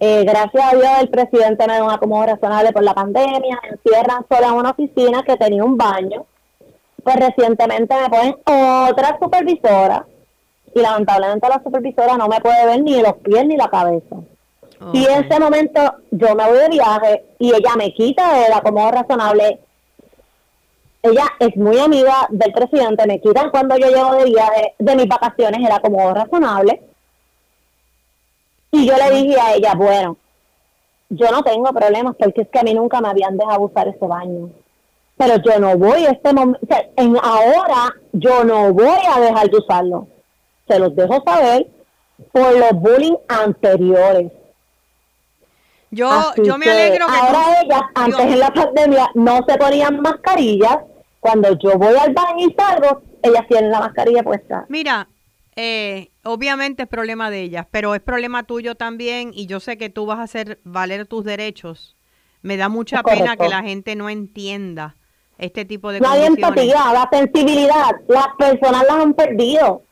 Eh, gracias a Dios el presidente me da un acomodo razonable por la pandemia, me encierran sola en una oficina que tenía un baño, pues recientemente me ponen otra supervisora y lamentablemente la supervisora no me puede ver ni los pies ni la cabeza. Y en ese momento yo me voy de viaje y ella me quita el acomodo razonable. Ella es muy amiga del presidente, me quitan cuando yo llego de viaje, de mis vacaciones el acomodo razonable y yo le dije a ella, bueno, yo no tengo problemas porque es que a mí nunca me habían dejado usar ese baño. Pero yo no voy a este momento, sea, en ahora yo no voy a dejar de usarlo. Se los dejo saber por los bullying anteriores. Yo, yo me alegro que ahora ellas antes en la pandemia no se ponían mascarillas. Cuando yo voy al baño y salgo, ellas tienen la mascarilla puesta. Mira, eh, obviamente es problema de ellas, pero es problema tuyo también y yo sé que tú vas a hacer valer tus derechos. Me da mucha pena que la gente no entienda este tipo de no hay empatía, la sensibilidad, las personas las han perdido.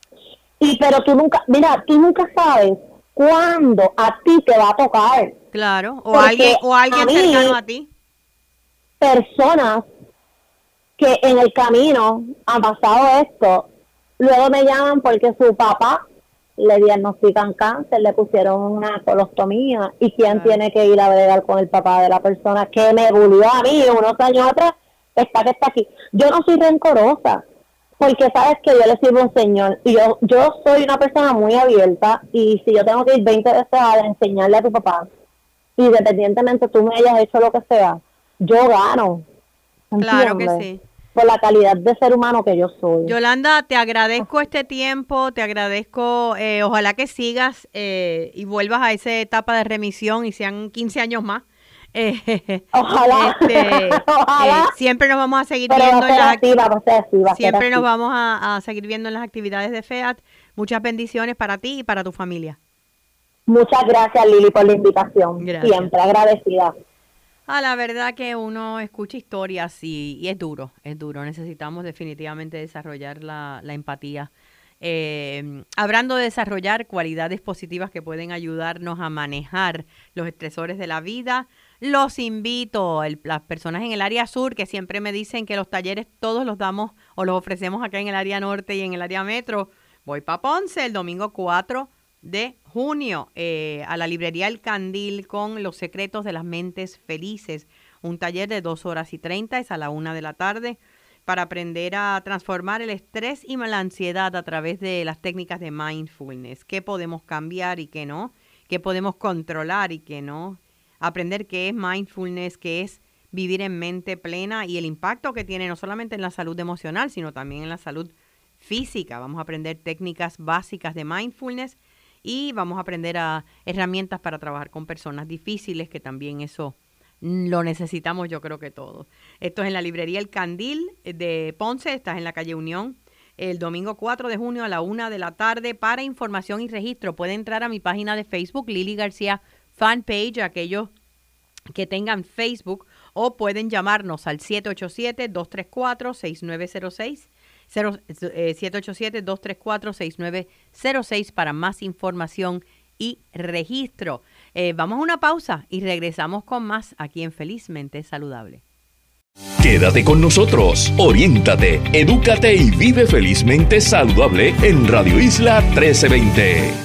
Y pero tú nunca, mira, tú nunca sabes cuándo a ti te va a tocar. Claro, o alguien o alguien cercano a ti. Personas que en el camino han pasado esto Luego me llaman porque su papá le diagnostican cáncer, le pusieron una colostomía. ¿Y quién tiene que ir a bregar con el papá de la persona que me bulió a mí unos años atrás? Está que está aquí. Yo no soy rencorosa, porque sabes que yo le sirvo a un señor y yo, yo soy una persona muy abierta y si yo tengo que ir 20 veces a enseñarle a tu papá, independientemente tú me hayas hecho lo que sea, yo gano. Claro que sí por la calidad de ser humano que yo soy. Yolanda, te agradezco este tiempo, te agradezco, eh, ojalá que sigas eh, y vuelvas a esa etapa de remisión y sean 15 años más. Eh, ojalá. Este, ojalá. siempre nos vamos a seguir viendo en las siempre nos vamos a, seguir viendo en las actividades de FEAT. Muchas bendiciones para ti y para tu familia. Muchas gracias Lili por la invitación. Siempre agradecida. Ah, la verdad que uno escucha historias y, y, es duro, es duro. Necesitamos definitivamente desarrollar la, empatía. Eh, hablando de desarrollar cualidades positivas que pueden ayudarnos a manejar los estresores de la vida, los invito, a las personas en el área sur que siempre me dicen que los talleres todos los damos o los ofrecemos acá en el área norte y en el área metro. Voy para Ponce el domingo 4 de junio eh, a la librería El Candil con Los secretos de las mentes felices. Un taller de dos horas y treinta, es a la una de la tarde, para aprender a transformar el estrés y la ansiedad a través de las técnicas de mindfulness. ¿Qué podemos cambiar y qué no? qué podemos controlar y qué no. Aprender qué es mindfulness, qué es vivir en mente plena y el impacto que tiene no solamente en la salud emocional, sino también en la salud física. Vamos a aprender técnicas básicas de mindfulness y vamos a aprender a herramientas para trabajar con personas difíciles, que también eso lo necesitamos yo creo que todos. Esto es en la librería El Candil de Ponce, estás en la calle Unión, el domingo 4 de junio a la una de la tarde. Para información y registro puede entrar a mi página de Facebook, Lili García Fanpage, aquellos que tengan Facebook, o pueden llamarnos al 787-234-6906. 787-234-6906 para más información y registro. Eh, vamos a una pausa y regresamos con más aquí en Felizmente Saludable. Quédate con nosotros, oriéntate, edúcate y vive felizmente saludable en Radio Isla 1320.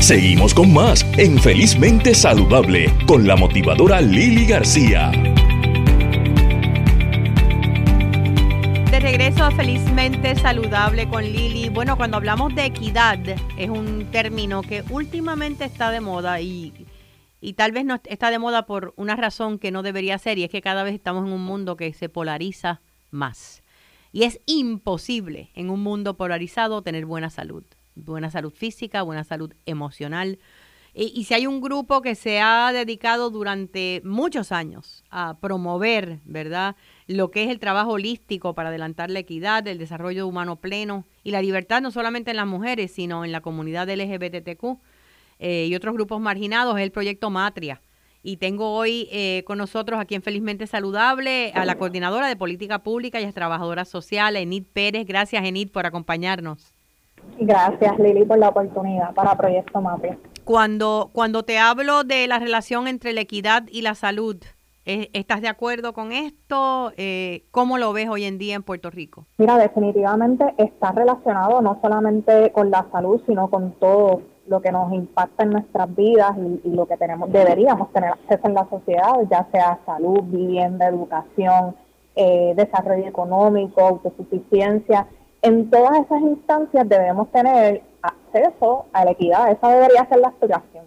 Seguimos con más en Felizmente Saludable con la motivadora Lili García. regreso a Felizmente Saludable con Lili. Bueno, cuando hablamos de equidad, es un término que últimamente está de moda y, y tal vez no está de moda por una razón que no debería ser, y es que cada vez estamos en un mundo que se polariza más. Y es imposible en un mundo polarizado tener buena salud, buena salud física, buena salud emocional, y, si hay un grupo que se ha dedicado durante muchos años a promover, ¿verdad?, lo que es el trabajo holístico para adelantar la equidad, el desarrollo humano pleno y la libertad no solamente en las mujeres, sino en la comunidad LGBTQ eh, y otros grupos marginados, es el proyecto Matria. Y tengo hoy eh, con nosotros aquí en Felizmente Saludable a la coordinadora de política pública y a trabajadora social, Enid Pérez. Gracias, Enid, por acompañarnos. Gracias, Lili, por la oportunidad para Proyecto Matria. Cuando, cuando te hablo de la relación entre la equidad y la salud, eh, ¿estás de acuerdo con esto? Eh, ¿Cómo lo ves hoy en día en Puerto Rico? Mira, definitivamente está relacionado no solamente con la salud, sino con todo lo que nos impacta en nuestras vidas y, lo que tenemos deberíamos tener acceso en la sociedad, ya sea salud, vivienda, educación, eh, desarrollo económico, autosuficiencia. En todas esas instancias debemos tener acceso a la equidad, esa debería ser la aspiración.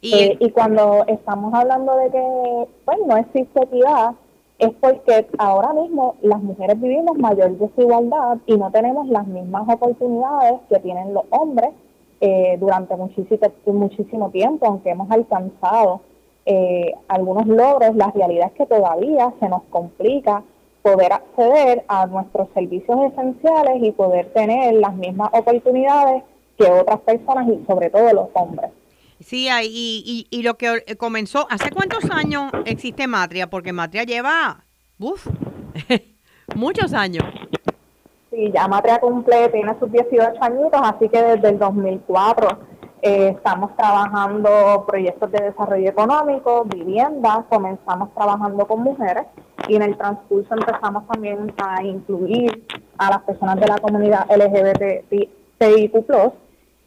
Y, eh, y cuando estamos hablando de que pues, no existe equidad, es porque ahora mismo las mujeres vivimos mayor desigualdad y no tenemos las mismas oportunidades que tienen los hombres eh, durante muchísimo, muchísimo tiempo, aunque hemos alcanzado eh, algunos logros, la realidad es que todavía se nos complica poder acceder a nuestros servicios esenciales y poder tener las mismas oportunidades que otras personas y sobre todo los hombres. Sí, y, y, lo que comenzó, ¿hace cuántos años existe Matria? Porque Matria lleva, uff, muchos años. Sí, ya Matria cumple, tiene sus 18 añitos, así que desde el 2004 eh, estamos trabajando proyectos de desarrollo económico, vivienda, comenzamos trabajando con mujeres y en el transcurso empezamos también a incluir a las personas de la comunidad LGBTIQ+,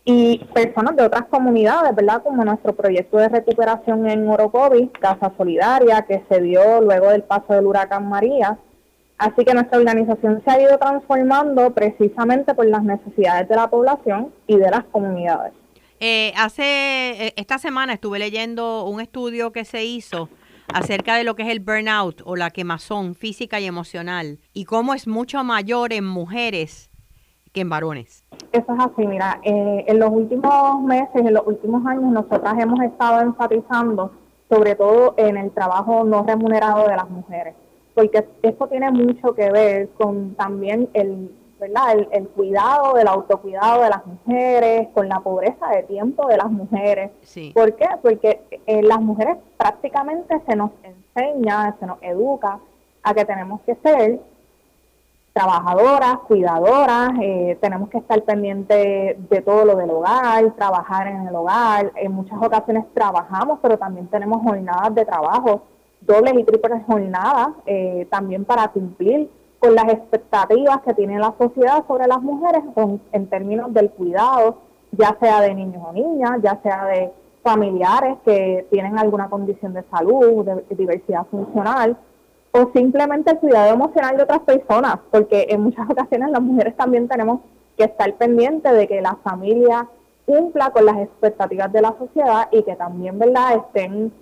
y personas de otras comunidades, ¿verdad? Como nuestro proyecto de recuperación en Orocovi, Casa Solidaria, que se dio luego del paso del huracán María. Así que nuestra organización se ha ido transformando precisamente por las necesidades de la población y de las comunidades. Eh, hace eh, esta semana estuve leyendo un estudio que se hizo acerca de lo que es el burnout o la quemazón física y emocional y cómo es mucho mayor en mujeres que en varones. Eso es así, mira, eh, en los últimos meses, en los últimos años, nosotras hemos estado enfatizando sobre todo en el trabajo no remunerado de las mujeres, porque esto tiene mucho que ver con también el, ¿verdad? El, cuidado, del autocuidado de las mujeres, con la pobreza de tiempo de las mujeres. Sí. ¿Por qué? Porque eh, las mujeres prácticamente se nos enseña, se nos educa a que tenemos que ser trabajadoras, cuidadoras, eh, tenemos que estar pendientes de todo lo del hogar, trabajar en el hogar. En muchas ocasiones trabajamos, pero también tenemos jornadas de trabajo, dobles y triples jornadas, eh, también para cumplir con las expectativas que tiene la sociedad sobre las mujeres en términos del cuidado, ya sea de niños o niñas, ya sea de familiares que tienen alguna condición de salud, de diversidad funcional o simplemente el cuidado emocional de otras personas, porque en muchas ocasiones las mujeres también tenemos que estar pendientes de que la familia cumpla con las expectativas de la sociedad y que también, ¿verdad?, estén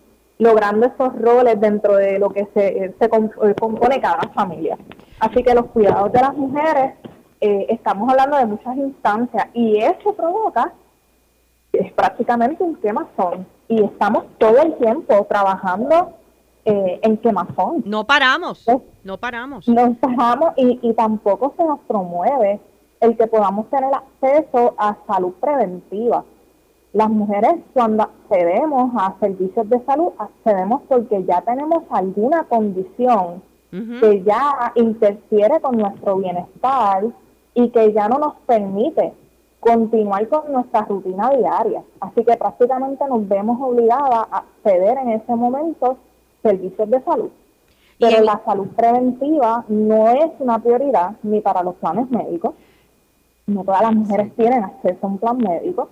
logrando esos roles dentro de lo que se, se eh, compone cada familia. Así que los cuidados de las mujeres, eh, estamos hablando de muchas instancias y eso provoca, es prácticamente un quemazón y estamos todo el tiempo trabajando eh, en quemazón. No paramos, no paramos. No paramos y, y tampoco se nos promueve el que podamos tener acceso a salud preventiva. Las mujeres cuando accedemos a servicios de salud, accedemos porque ya tenemos alguna condición que ya interfiere con nuestro bienestar y que ya no nos permite continuar con nuestra rutina diaria. Así que prácticamente nos vemos obligadas a acceder en ese momento servicios de salud. Pero la salud preventiva no es una prioridad ni para los planes médicos. No todas las mujeres tienen acceso a un plan médico,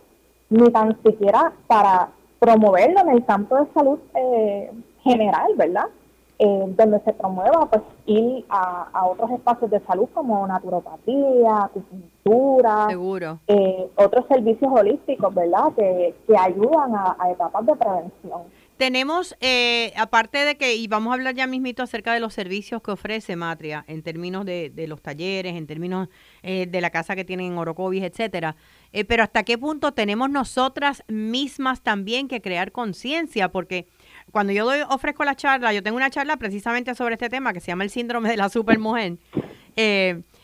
ni tan siquiera para promoverlo en el campo de salud eh, general, ¿verdad? Eh, donde se promueva pues ir a, otros espacios de salud como naturopatía, acupuntura, eh, otros servicios holísticos, ¿verdad? Que, que ayudan a etapas de prevención. Tenemos, eh, aparte de que, y vamos a hablar ya mismito acerca de los servicios que ofrece Matria, en términos de, los talleres, en términos eh, de la casa que tienen en Orocovis, etcétera. Eh, pero hasta qué punto tenemos nosotras mismas también que crear conciencia, porque cuando yo doy, ofrezco la charla, yo tengo una charla precisamente sobre este tema que se llama el síndrome de la supermujer.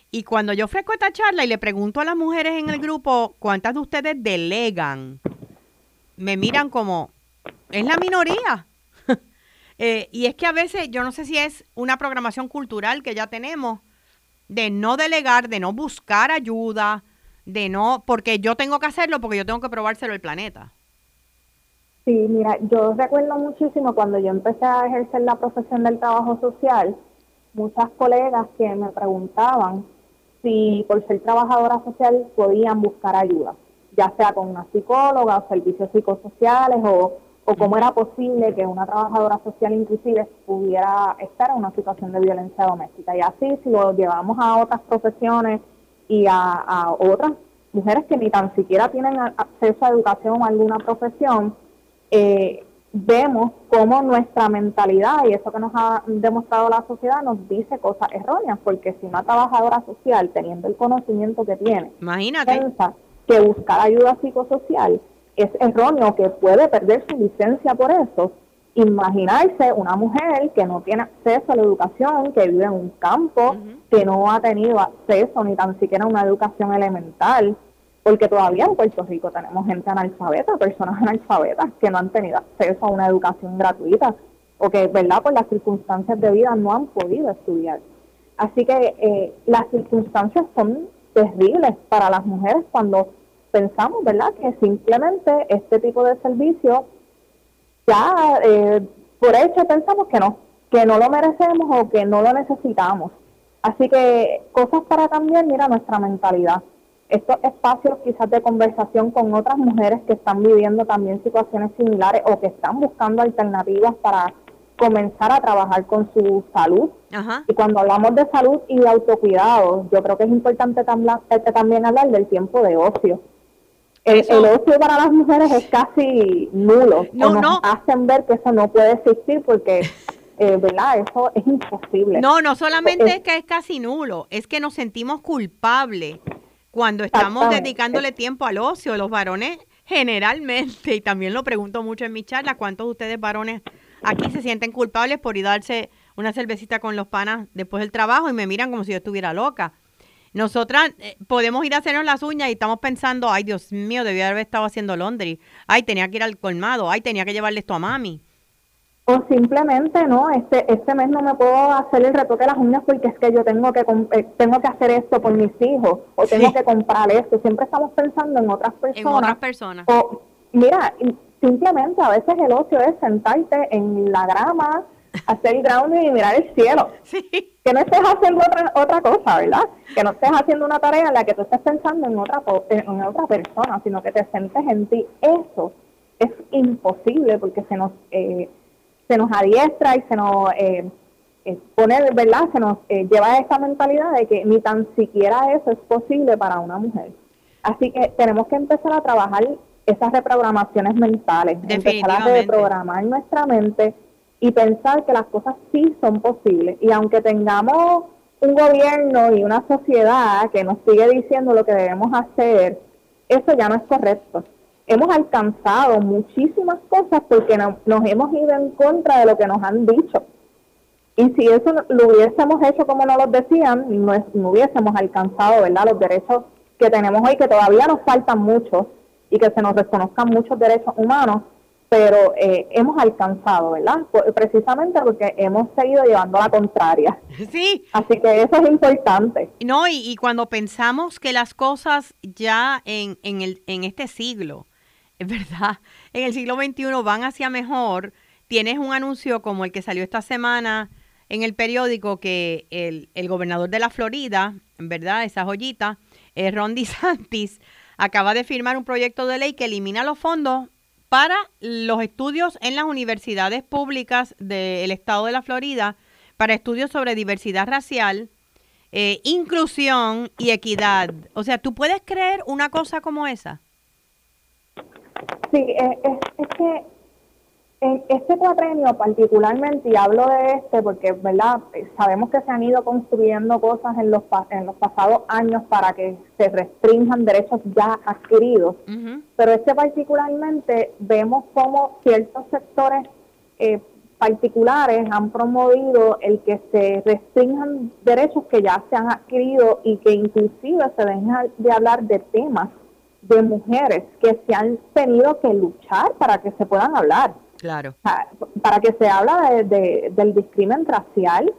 y cuando yo ofrezco esta charla y le pregunto a las mujeres en el grupo cuántas de ustedes delegan, me miran como, es la minoría. Eh, y es que a veces, yo no sé si es una programación cultural que ya tenemos, de no delegar, de no buscar ayuda, de no, porque yo tengo que hacerlo, porque yo tengo que probárselo al planeta. Sí, mira, yo recuerdo muchísimo cuando yo empecé a ejercer la profesión del trabajo social, muchas colegas que me preguntaban si por ser trabajadora social podían buscar ayuda, ya sea con una psicóloga o servicios psicosociales o o cómo era posible que una trabajadora social inclusive pudiera estar en una situación de violencia doméstica. Y así, si lo llevamos a otras profesiones y a, otras mujeres que ni tan siquiera tienen acceso a educación o alguna profesión, eh, vemos cómo nuestra mentalidad y eso que nos ha demostrado la sociedad nos dice cosas erróneas, porque si una trabajadora social, teniendo el conocimiento que tiene, Imagínate. piensa que buscar ayuda psicosocial es erróneo que puede perder su licencia por eso. Imaginarse una mujer que no tiene acceso a la educación, que vive en un campo, que no ha tenido acceso ni tan siquiera a una educación elemental, porque todavía en Puerto Rico tenemos gente analfabeta, personas analfabetas que no han tenido acceso a una educación gratuita o que, ¿verdad?, por las circunstancias de vida no han podido estudiar. Así que eh, las circunstancias son terribles para las mujeres cuando pensamos, ¿verdad?, que simplemente este tipo de servicio ya eh, por hecho pensamos que no, que no lo merecemos o que no lo necesitamos. Así que cosas para cambiar, mira, nuestra mentalidad. Estos espacios quizás de conversación con otras mujeres que están viviendo también situaciones similares o que están buscando alternativas para comenzar a trabajar con su salud. Y cuando hablamos de salud y de autocuidado, yo creo que es importante también, eh, también hablar del tiempo de ocio el, ocio para las mujeres es casi nulo. No, nos hacen ver que eso no puede existir porque, eh, ¿verdad? Eso es imposible. No, no solamente es, que es casi nulo, es que nos sentimos culpables cuando estamos dedicándole tiempo al ocio. Los varones generalmente, y también lo pregunto mucho en mi charla, ¿cuántos de ustedes varones aquí se sienten culpables por ir a darse una cervecita con los panas después del trabajo y me miran como si yo estuviera loca? Nosotras eh, podemos ir a hacernos las uñas y estamos pensando, ay Dios mío, debía haber estado haciendo laundry. Ay, tenía que ir al colmado. Ay, tenía que llevarle esto a mami. o simplemente no este este mes no me puedo hacer el retoque de las uñas porque es que yo tengo que eh, tengo que hacer esto por mis hijos o tengo que comprar esto siempre estamos pensando en otras personas en otras personas o mira simplemente a veces el ocio es sentarte en la grama hacer grounding y mirar el cielo. Que no estés haciendo otra otra cosa verdad que no estés haciendo una tarea en la que tú estés pensando en otra en otra persona sino que te sientes en ti. Eso es imposible porque se nos eh, se nos adiestra y se nos eh, eh, pone, ¿verdad? Se nos eh, lleva a esta mentalidad de que ni tan siquiera eso es posible para una mujer. Así que tenemos que empezar a trabajar esas reprogramaciones mentales, empezar a reprogramar nuestra mente y pensar que las cosas sí son posibles. Y aunque tengamos un gobierno y una sociedad que nos sigue diciendo lo que debemos hacer, eso ya no es correcto hemos alcanzado muchísimas cosas porque nos hemos ido en contra de lo que nos han dicho. Y si eso lo hubiésemos hecho como nos lo decían, no, no hubiésemos alcanzado ¿verdad? los derechos que tenemos hoy, que todavía nos faltan muchos y que se nos reconozcan muchos derechos humanos, pero eh, hemos alcanzado, ¿verdad? Precisamente porque hemos seguido llevando la contraria. Sí. Así que eso es importante. No, y, y cuando pensamos que las cosas ya en, en, el, en este siglo es verdad, en el siglo XXI van hacia mejor. Tienes un anuncio como el que salió esta semana en el periódico que el, el gobernador de la Florida, en verdad, esa joyita, eh, Ron DeSantis, acaba de firmar un proyecto de ley que elimina los fondos para los estudios en las universidades públicas del estado de la Florida, para estudios sobre diversidad racial, eh, inclusión y equidad. O sea, ¿tú puedes creer una cosa como esa? Sí, es, es, que en este cuatrenio particularmente, y hablo de este porque, ¿verdad? Sabemos que se han ido construyendo cosas en los, en los pasados años para que se restrinjan derechos ya adquiridos, pero este particularmente vemos como ciertos sectores eh, particulares han promovido el que se restrinjan derechos que ya se han adquirido y que inclusive se dejen de hablar de temas de mujeres que se han tenido que luchar para que se puedan hablar. Claro. para que se habla de, del discrimen racial,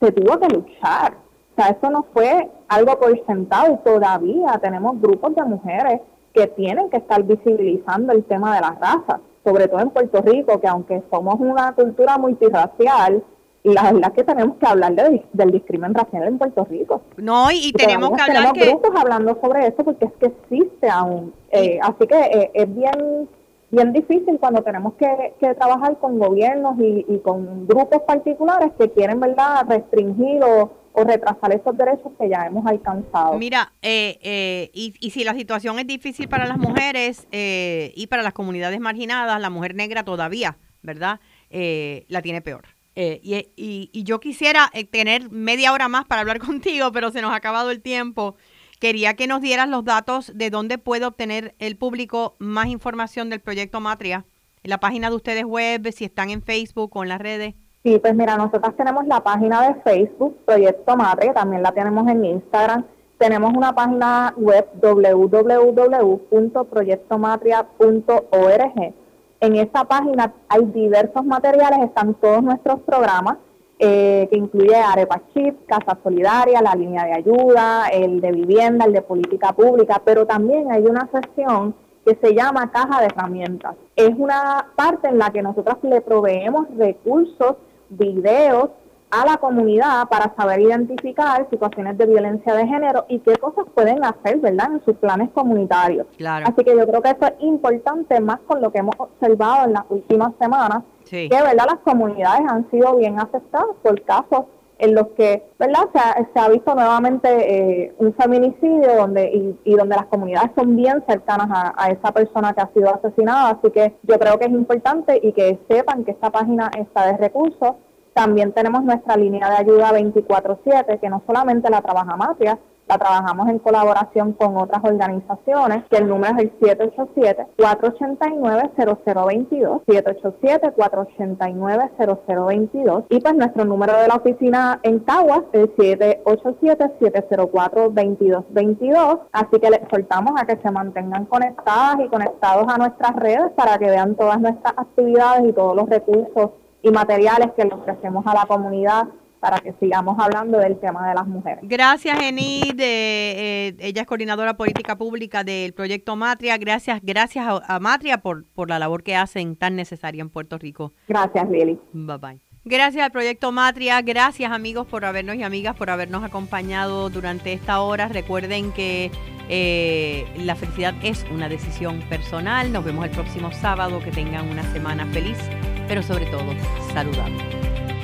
se tuvo que luchar. O sea, eso no fue algo por sentado todavía tenemos grupos de mujeres que tienen que estar visibilizando el tema de las razas, sobre todo en Puerto Rico, que aunque somos una cultura multirracial, la verdad es que tenemos que hablar del discrimen racial en Puerto Rico. No, y, tenemos que hablar tenemos grupos hablando sobre eso porque es que existe aún. Eh, así que eh, es bien bien difícil cuando tenemos que, trabajar con gobiernos y, con grupos particulares que quieren, ¿verdad?, restringir o, retrasar esos derechos que ya hemos alcanzado. Mira, eh, y, y, si la situación es difícil para las mujeres y para las comunidades marginadas, la mujer negra todavía, ¿verdad?, la tiene peor. Eh, y, y, yo quisiera eh, tener media hora más para hablar contigo, pero se nos ha acabado el tiempo. Quería que nos dieras los datos de dónde puede obtener el público más información del proyecto Matria. En la página de ustedes web, si están en Facebook o en las redes. Sí, pues mira, nosotros tenemos la página de Facebook, Proyecto Matria, también la tenemos en Instagram. Tenemos una página web www.proyectomatria.org en esta página hay diversos materiales, están todos nuestros programas, eh, que incluye Arepa Chip, Casa Solidaria, la línea de ayuda, el de vivienda, el de política pública, pero también hay una sección que se llama Caja de Herramientas. Es una parte en la que nosotros le proveemos recursos, videos, a la comunidad para saber identificar situaciones de violencia de género y qué cosas pueden hacer, ¿verdad?, en sus planes comunitarios. Así que yo creo que eso es importante, más con lo que hemos observado en las últimas semanas, que, ¿verdad?, las comunidades han sido bien afectadas por casos en los que, ¿verdad?, se ha, visto nuevamente eh, un feminicidio donde y, donde las comunidades son bien cercanas a, a esa persona que ha sido asesinada. Así que yo creo que es importante y que sepan que esta página está de recursos también tenemos nuestra línea de ayuda 24/7, que no solamente la trabaja Matria, la trabajamos en colaboración con otras organizaciones, que el número es el 787-489-0022, 787-489-0022, y pues nuestro número de la oficina en Caguas es 787-704-2222, así que les exhortamos a que se mantengan conectadas y conectados a nuestras redes para que vean todas nuestras actividades y todos los recursos y materiales que le ofrecemos a la comunidad para que sigamos hablando del tema de las mujeres. Gracias, Enid. Eh, ella es coordinadora política pública del proyecto Matria. Gracias, gracias a, Matria por, por la labor que hacen tan necesaria en Puerto Rico. Gracias, Lili. Bye bye. Gracias al proyecto Matria, gracias amigos por habernos y amigas por habernos acompañado durante esta hora. Recuerden que eh, la felicidad es una decisión personal. Nos vemos el próximo sábado. Que tengan una semana feliz, pero sobre todo saludable.